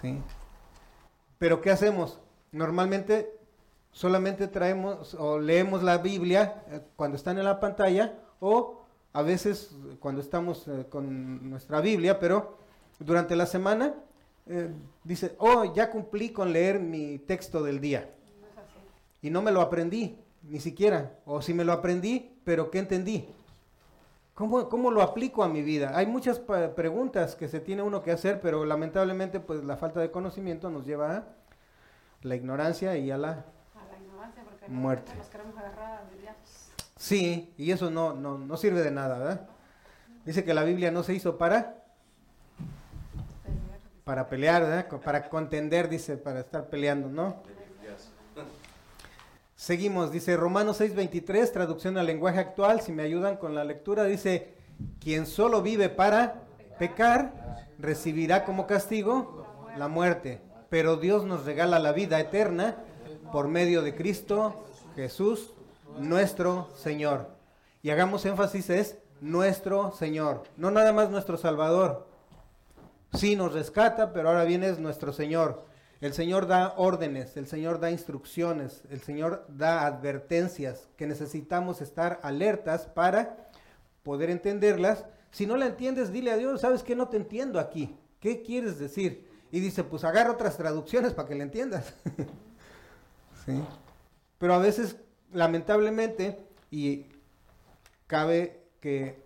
¿sí? Pero ¿qué hacemos? Normalmente solamente traemos o leemos la Biblia eh, cuando están en la pantalla o a veces eh, cuando estamos eh, con nuestra Biblia, pero durante la semana eh, dice, oh, ya cumplí con leer mi texto del día No y no me lo aprendí, ni siquiera. O si me lo aprendí, pero ¿qué entendí? ¿Cómo, cómo lo aplico a mi vida? Hay muchas pa- preguntas que se tiene uno que hacer, pero lamentablemente pues la falta de conocimiento nos lleva a la ignorancia y a la... A la ignorancia, porque Muerte. nos queremos agarrar. Sí, y eso no, no, no sirve de nada, ¿verdad? Dice que la Biblia no se hizo para, para pelear, ¿verdad? Para contender, dice, para estar peleando, ¿no? Seguimos, dice Romanos 6:23, traducción al lenguaje actual, si me ayudan con la lectura, dice, quien solo vive para pecar, recibirá como castigo la muerte, pero Dios nos regala la vida eterna por medio de Cristo Jesús, nuestro Señor. Y hagamos énfasis, es nuestro Señor, no nada más nuestro Salvador. Sí nos rescata, pero ahora viene es nuestro Señor. El Señor da órdenes, el Señor da instrucciones, el Señor da advertencias que necesitamos estar alertas para poder entenderlas. Si no la entiendes, dile a Dios, ¿sabes qué? No te entiendo aquí. ¿Qué quieres decir? Y dice, pues agarra otras traducciones para que la entiendas. ¿Sí? Pero a veces, lamentablemente, y cabe que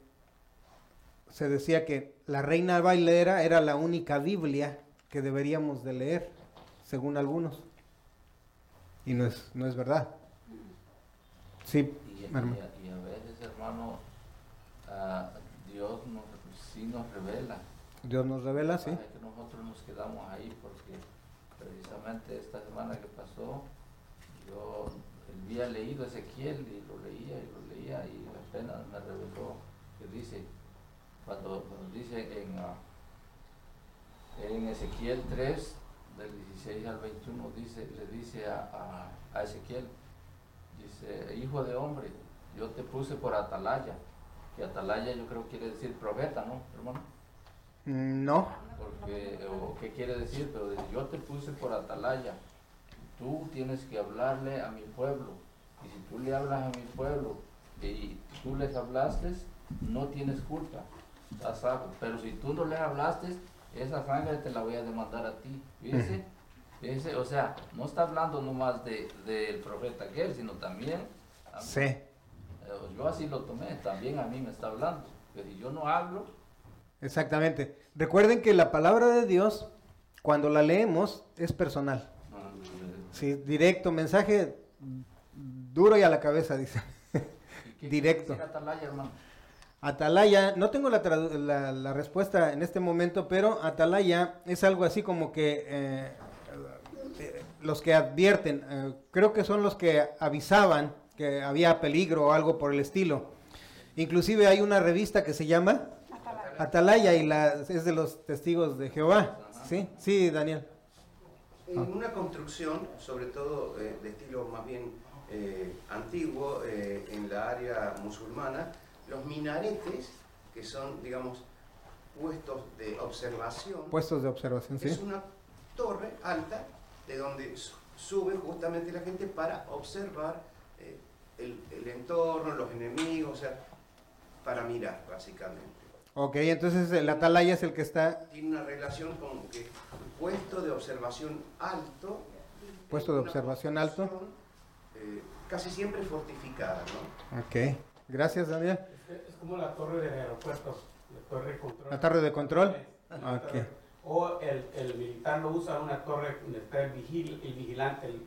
se decía que la Reina Bailera era la única Biblia que deberíamos de leer, según algunos. Y no es, no es verdad. Sí, Y, y hermano. a, y a veces, hermano, ah, Dios nos, sí nos revela. Dios nos revela, sí. Que nosotros nos quedamos ahí porque precisamente esta semana que pasó, yo había leído Ezequiel y lo leía y lo leía y apenas me reveló que dice, cuando, cuando dice en, ah, en Ezequiel 3, del 16 al 21, dice, le dice a, a- a Ezequiel, dice, hijo de hombre, yo te puse por atalaya, que atalaya yo creo quiere decir profeta, ¿no, hermano? Mm, No, Porque, o qué quiere decir, pero dice, yo te puse por atalaya. Tú tienes que hablarle a mi pueblo. Y si tú le hablas a mi pueblo y tú les hablaste, no tienes culpa. Estás salvo. Pero si tú no les hablaste, esa sangre te la voy a demandar a ti. Fíjese, Fíjense, o sea, no está hablando nomás de, del profeta aquel, sino también, a mí. Sí. Eh, yo así lo tomé, también a mí me está hablando. Que si yo no hablo, Exactamente. Recuerden que la palabra de Dios, cuando la leemos, es personal. Sí, directo, mensaje duro y a la cabeza, dice. ¿y qué Directo. decir atalaya, no tengo la, tradu- la- la respuesta en este momento, pero atalaya es algo así como que eh, eh, los que advierten, eh, creo que son los que avisaban que había peligro o algo por el estilo. Inclusive hay una revista que se llama Atalaya. Atalaya y la, es de los testigos de Jehová. Sí, sí, Daniel. En una construcción, sobre todo eh, de estilo más bien eh, antiguo, eh, en la área musulmana, los minaretes, que son, digamos, puestos de observación, Puestos de observación, es sí. una torre alta de donde su- sube justamente la gente para observar eh, el, el entorno, los enemigos, o sea, para mirar, básicamente. Ok, entonces el Atalaya es el que está Tiene una relación con que puesto de observación alto. Puesto de observación alto. eh, casi siempre fortificada, ¿no? Ok, gracias Daniel. Como la torre del aeropuerto, la torre de control. La torre de control. O el, el militar lo usa una torre donde está el, vigil, el vigilante, el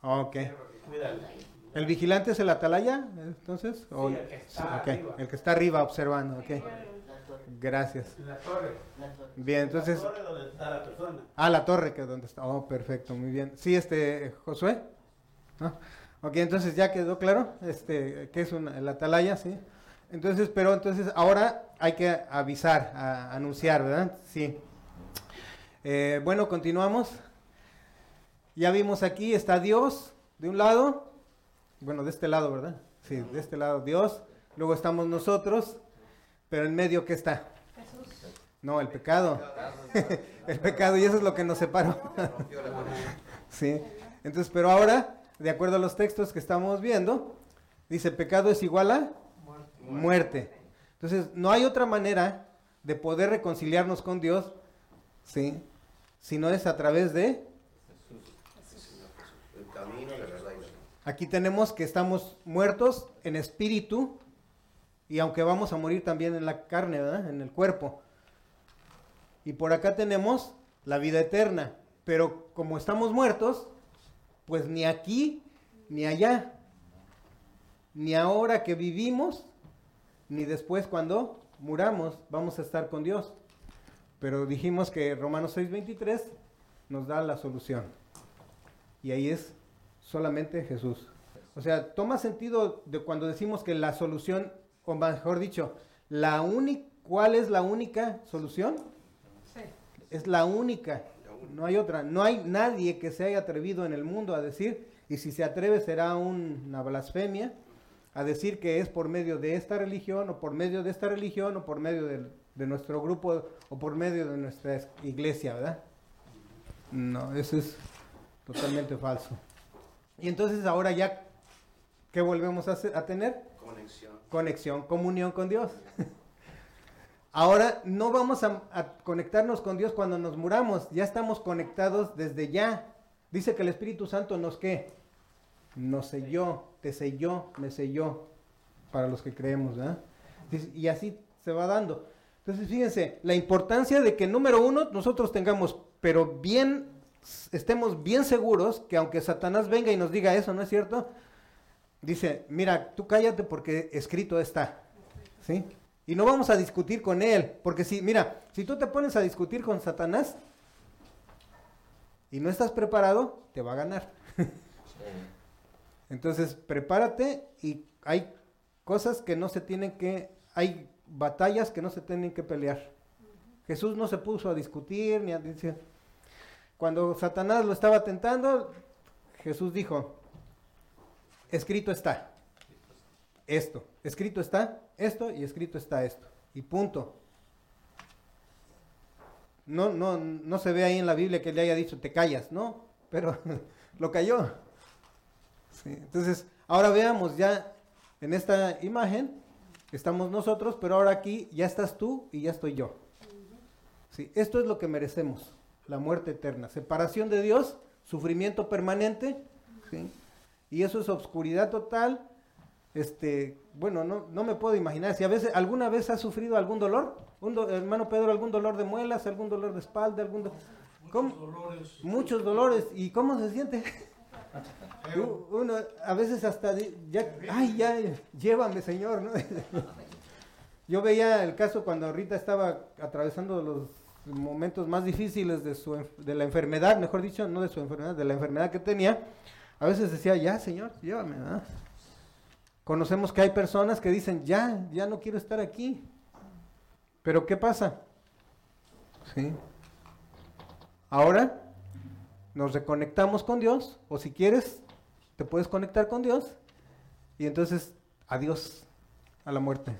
cuida el, ¿El vigilante es el Atalaya, entonces? O- Sí, el que está arriba. el que está arriba observando, ok. Gracias. la torre. la torre. Bien, entonces... La torre donde está la persona. Ah, la torre, que es donde está. Oh, perfecto, muy bien. Sí, este, Josué. ¿No? Ok, entonces ya quedó claro, este, que es una, el Atalaya, sí. Entonces, pero entonces ahora hay que avisar, a- anunciar, ¿verdad? Sí. Eh, bueno, continuamos. Ya vimos aquí, está Dios de un lado, bueno, de este lado, ¿verdad? Sí, de este lado Dios, luego estamos nosotros, pero en medio, ¿qué está? Jesús. No, el pecado. el pecado, y eso es lo que nos separó. Sí. Entonces, pero ahora, de acuerdo a los textos que estamos viendo, dice pecado es igual a muerte. Entonces, no hay otra manera de poder reconciliarnos con Dios, ¿sí? Si no es a través de... Aquí tenemos que estamos muertos en espíritu y aunque vamos a morir también en la carne, ¿verdad? En el cuerpo. Y por acá tenemos la vida eterna. Pero como estamos muertos, pues ni aquí ni allá, ni ahora que vivimos, ni después cuando muramos, vamos a estar con Dios. Pero dijimos que Romanos 6:23 nos da la solución. Y ahí es solamente Jesús. O sea, toma sentido de cuando decimos que la solución, o mejor dicho, la única, ¿cuál es la única solución? Sí. Es la única, no hay otra. No hay nadie que se haya atrevido en el mundo a decir, y si se atreve será un- una blasfemia, a decir que es por medio de esta religión, o por medio de esta religión, o por medio de nuestro grupo, o por medio de nuestra es- iglesia, ¿verdad? No, eso es totalmente falso. Y entonces ahora ya, ¿qué volvemos a, hacer- a tener? Conexión. Conexión, comunión con Dios. Ahora no vamos a, a conectarnos con Dios cuando nos muramos, ya estamos conectados desde ya. Dice que el Espíritu Santo nos qué? Nos selló, te selló, me selló, para los que creemos, ¿verdad? Y así se va dando. Entonces, fíjense, la importancia de que número uno, nosotros tengamos, pero bien, estemos bien seguros que aunque Satanás venga y nos diga eso, ¿no es cierto? Dice, mira, tú cállate porque escrito está. ¿Sí? Y no vamos a discutir con él, porque si, mira, si tú te pones a discutir con Satanás y no estás preparado, te va a ganar. Entonces, prepárate y hay cosas que no se tienen que, hay batallas que no se tienen que pelear. Jesús no se puso a discutir ni a decir. Cuando Satanás lo estaba tentando, Jesús dijo, escrito está. Esto, escrito está esto y escrito está esto. Y punto. No, no, no se ve ahí en la Biblia que le haya dicho te callas, no, pero lo cayó. Sí, entonces, ahora veamos ya en esta imagen, estamos nosotros, pero ahora aquí ya estás tú y ya estoy yo. Sí, esto es lo que merecemos, la muerte eterna, separación de Dios sufrimiento permanente, ¿sí? y eso es obscuridad total. Este, bueno, no, no me puedo imaginar. Si a veces, ¿alguna vez has sufrido algún dolor? Un do- hermano Pedro, ¿algún dolor de muelas? ¿Algún dolor de espalda? ¿Algún do- ¿Cómo? Dolores. Muchos dolores. ¿Y cómo se siente? Uno a veces hasta ya, ay, ya, llévame, Señor, ¿no? Yo veía el caso cuando Rita estaba atravesando los momentos más difíciles de, su, de la enfermedad, mejor dicho, no de su enfermedad, de la enfermedad que tenía. A veces decía, ya, Señor, llévame. Conocemos que hay personas que dicen, ya, ya no quiero estar aquí. Pero ¿qué pasa? Sí. Ahora nos reconectamos con Dios, o si quieres, te puedes conectar con Dios, y entonces adiós a la muerte.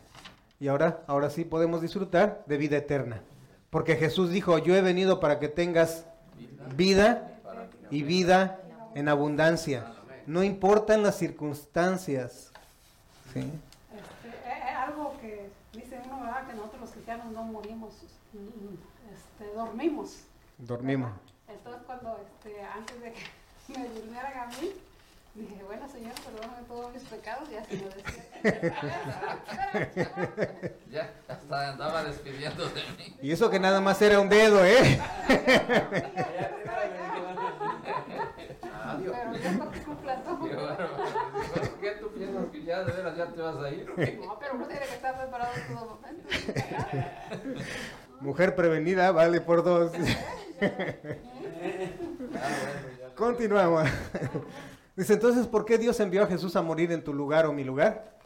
Y ahora, ahora sí podemos disfrutar de vida eterna. Porque Jesús dijo, yo he venido para que tengas vida y vida en abundancia. No importan las circunstancias. ¿sí? Este, eh, eh, algo que dice uno, ¿verdad? Que nosotros los cristianos no morimos, este, dormimos. Dormimos. Entonces cuando, este, antes de que me durmieran a mí, dije, bueno Señor, perdóname todos mis pecados, ya se lo decía. Ya, hasta andaba despidiendo de mí. Y eso que nada más era un dedo, ¿eh? Adiós. Pero ya porque cumpla todo. Qué bárbaro. ¿Por qué tú piensas que ya de veras ya te vas a ir? No, pero uno tiene que estar preparado en todo momento. Mujer prevenida vale por dos. Continuamos. Dice, entonces, ¿por qué Dios envió a Jesús a morir en tu lugar o mi lugar?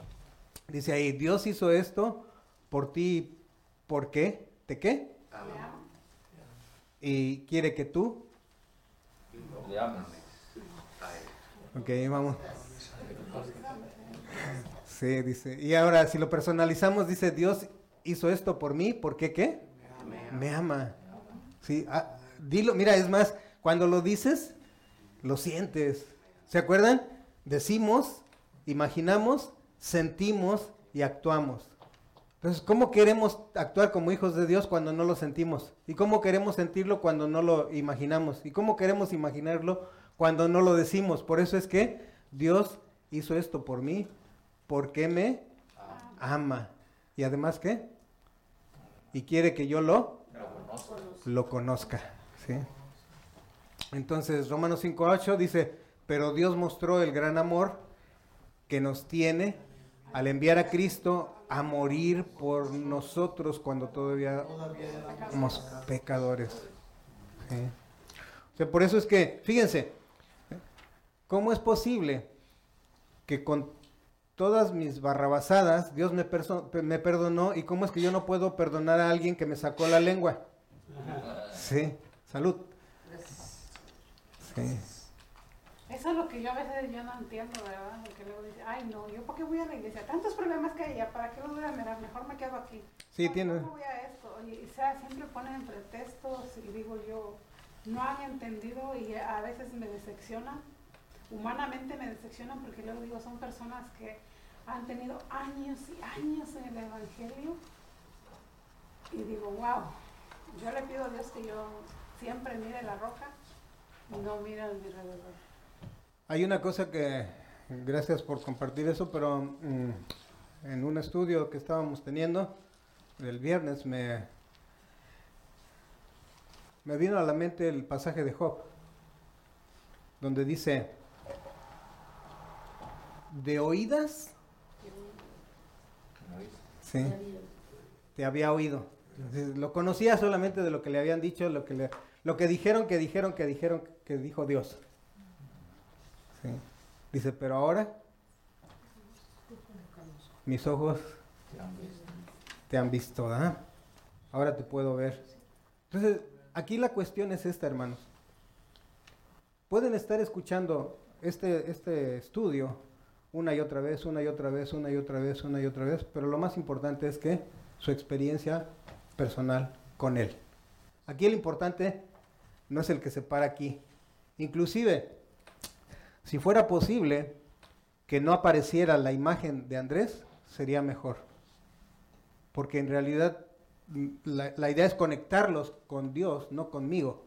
Dice ahí, Dios hizo esto por ti, ¿por qué? ¿Te qué? Y quiere que tú, Le ames. A ok, vamos. Sí, dice, y ahora si lo personalizamos, dice, Dios hizo esto por mí, ¿por qué qué? Me ama. Sí, ah, dilo, mira, es más, cuando lo dices, lo sientes. ¿Se acuerdan? Decimos, imaginamos, sentimos y actuamos. Entonces, ¿cómo queremos actuar como hijos de Dios cuando no lo sentimos? ¿Y cómo queremos sentirlo cuando no lo imaginamos? ¿Y cómo queremos imaginarlo cuando no lo decimos? Por eso es que Dios hizo esto por mí, porque me ama. ¿Y además qué? Y quiere que yo lo Lo conozca. Entonces, Romanos 5.8 dice, pero Dios mostró el gran amor que nos tiene al enviar a Cristo a morir por nosotros cuando todavía somos pecadores. O sea, por eso es que, fíjense, ¿cómo es posible que con todas mis barrabasadas Dios me, me perdonó y cómo es que yo no puedo perdonar a alguien que me sacó la lengua? Sí, salud. Sí. Eso es lo que yo a veces yo no entiendo, ¿verdad? Porque luego dice, ay no, ¿yo por qué voy a la iglesia? Tantos problemas que hay ¿para qué los voy a mirar? Mejor me quedo aquí. Sí, tiene- ¿cómo voy a esto? Y, y, o sea, siempre ponen pretextos y digo yo, no han entendido y a veces me decepcionan. Humanamente me decepcionan porque luego digo, son personas que han tenido años y años en el Evangelio. Y digo, wow, yo le pido a Dios que yo siempre mire la roca y no mire a mi alrededor. Hay una cosa que, gracias por compartir eso, pero mm, en un estudio que estábamos teniendo el viernes me, me vino a la mente el pasaje de Job, donde dice, de oídas, te había oído. Lo conocía solamente de lo que le habían dicho, lo que, le- lo que dijeron, que dijeron, que dijeron, que dijo Dios. Dice, pero ahora mis ojos Te han visto. ¿ah? Ahora te puedo ver. Entonces, aquí la cuestión es esta, hermanos. Pueden estar escuchando este, este estudio una y otra vez, una y otra vez, una y otra vez, una y otra vez, pero lo más importante es que su experiencia personal con Él. Aquí el importante no es el que se para aquí. Inclusive, si fuera posible que no apareciera la imagen de Andrés, sería mejor. Porque en realidad mm, la, la idea es conectarlos con Dios, no conmigo.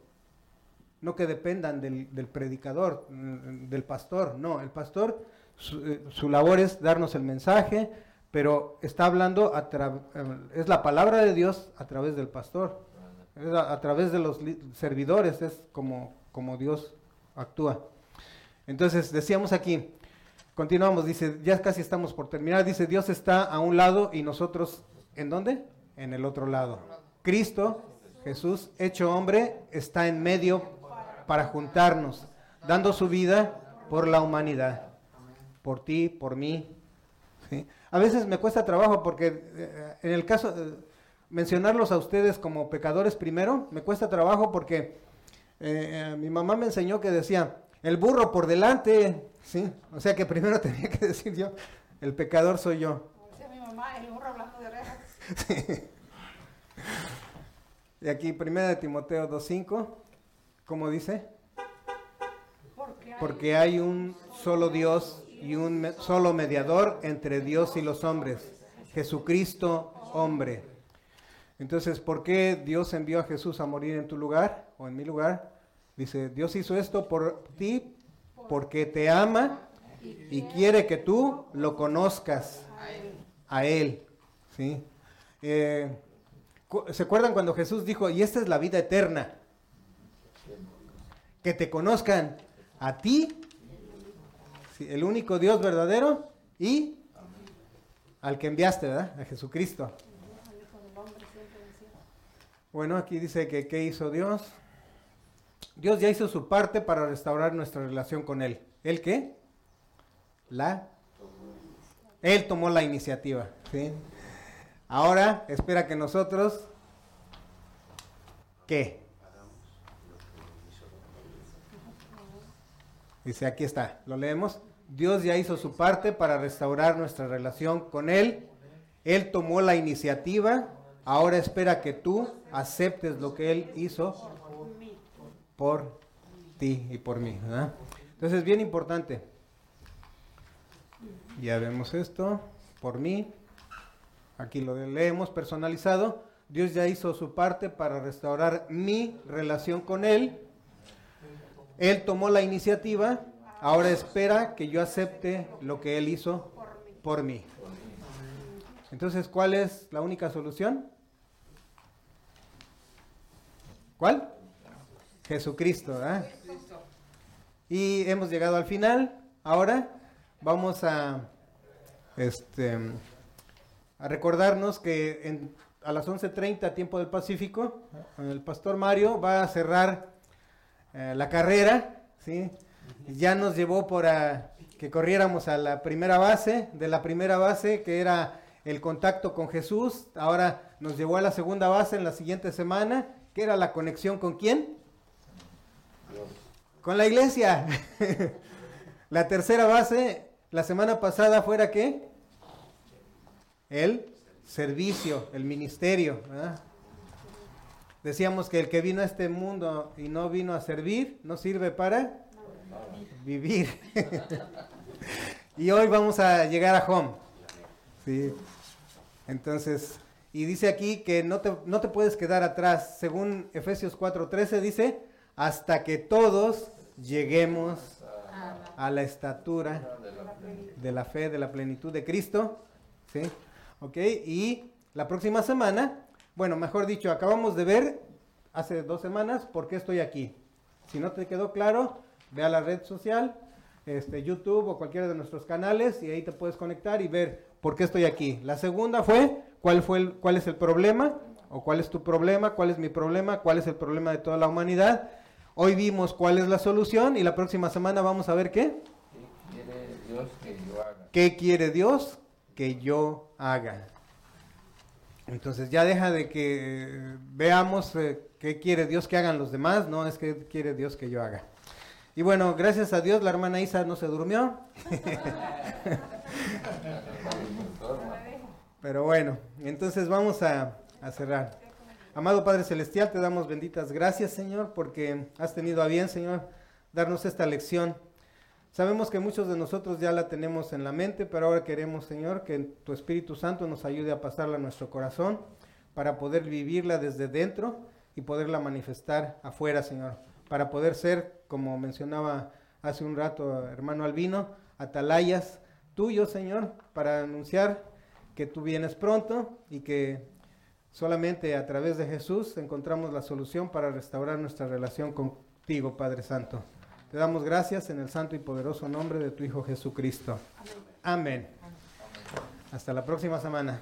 no que dependan del, del predicador, mm, del pastor, no, el pastor, su, eh, su labor es darnos el mensaje, pero está hablando, eh, es la palabra de Dios a través del pastor, es a, través de los servidores, es como, como Dios actúa. Entonces, decíamos aquí, continuamos, dice, ya casi estamos por terminar, dice, Dios está a un lado y nosotros, ¿en dónde? En el otro lado. Cristo, Jesús, hecho hombre, está en medio para juntarnos, dando su vida por la humanidad, por ti, por mí. ¿sí? A veces me cuesta trabajo porque eh, en el caso, eh, mencionarlos a ustedes como pecadores primero, me cuesta trabajo porque eh, mi mamá me enseñó que decía, el burro por delante, ¿sí? O sea que primero tenía que decir yo, el pecador soy yo. Como decía mi mamá, el burro hablando de orejas. Y aquí, primera de Timoteo 2.5, ¿cómo dice? Porque hay Porque hay un solo Dios y un solo mediador entre Dios y los hombres, Jesucristo hombre. Entonces, ¿por qué Dios envió a Jesús a morir en tu lugar o en mi lugar? Dice, Dios hizo esto por ti porque te ama y quiere que tú lo conozcas a Él. ¿sí? Eh, ¿Se acuerdan cuando Jesús dijo, y esta es la vida eterna? Que te conozcan a ti, el único Dios verdadero, y al que enviaste, ¿verdad? A Jesucristo. Bueno, aquí dice que ¿qué hizo Dios? Dios ya hizo su parte para restaurar nuestra relación con Él. ¿Él qué? La. Él tomó la iniciativa. Ahora espera que nosotros. ¿Qué? Dice, aquí está, lo leemos. Dios ya hizo su parte para restaurar nuestra relación con Él. Él tomó la iniciativa. Ahora espera que tú aceptes lo que Él hizo Por ti y por mí. ¿verdad? Entonces es bien importante. Ya vemos esto, por mí. Aquí lo leemos personalizado. Dios ya hizo su parte para restaurar mi relación con Él. Él tomó la iniciativa. Ahora espera que yo acepte lo que Él hizo Por mí. Entonces, ¿cuál es la única solución? ¿Cuál? Jesucristo. Cristo. Y hemos llegado al final. Ahora vamos a, este, a recordarnos que en- a las 11.30 tiempo del Pacífico, el pastor Mario va a cerrar eh, la carrera. ¿sí? Ya nos llevó por a- que corriéramos a la primera base, de la primera base que era el contacto con Jesús. Ahora nos llevó a la segunda base en la siguiente semana, que era la conexión con quién? Con la iglesia. la tercera base, la semana pasada fuera qué? El servicio, el ministerio. Decíamos que el que vino a este mundo y no vino a servir, no sirve para vivir. y hoy vamos a llegar a home. Sí. Entonces, y dice aquí que no te, no te puedes quedar atrás. Según Efesios 4:13 dice, hasta que todos lleguemos a la estatura de la fe, de la plenitud de Cristo. ¿Sí? ¿Ok? Y la próxima semana, bueno, mejor dicho, acabamos de ver hace dos semanas por qué estoy aquí. Si no te quedó claro, ve a la red social, este, YouTube o cualquiera de nuestros canales y ahí te puedes conectar y ver por qué estoy aquí. La segunda fue cuál, fue el, cuál es el problema o cuál es tu problema, cuál es mi problema, cuál es el problema de toda la humanidad. Hoy vimos cuál es la solución y la próxima semana vamos a ver qué. ¿Qué quiere Dios que yo haga? ¿Qué quiere Dios que yo haga? Entonces ya deja de que veamos eh, qué quiere Dios que hagan los demás, no es que quiere Dios que yo haga. Y bueno, gracias a Dios la hermana Isa no se durmió, pero bueno, entonces vamos a, cerrar. Amado Padre Celestial, te damos benditas gracias, Señor, porque has tenido a bien, Señor, darnos esta lección. Sabemos que muchos de nosotros ya la tenemos en la mente, pero ahora queremos, Señor, que tu Espíritu Santo nos ayude a pasarla a nuestro corazón para poder vivirla desde dentro y poderla manifestar afuera, Señor. para poder ser, como mencionaba hace un rato hermano Albino, atalayas tuyos, Señor, para anunciar que tú vienes pronto y que solamente a través de Jesús encontramos la solución para restaurar nuestra relación contigo, Padre Santo. Te damos gracias en el santo y poderoso nombre de tu Hijo Jesucristo. Amén. Hasta la próxima semana.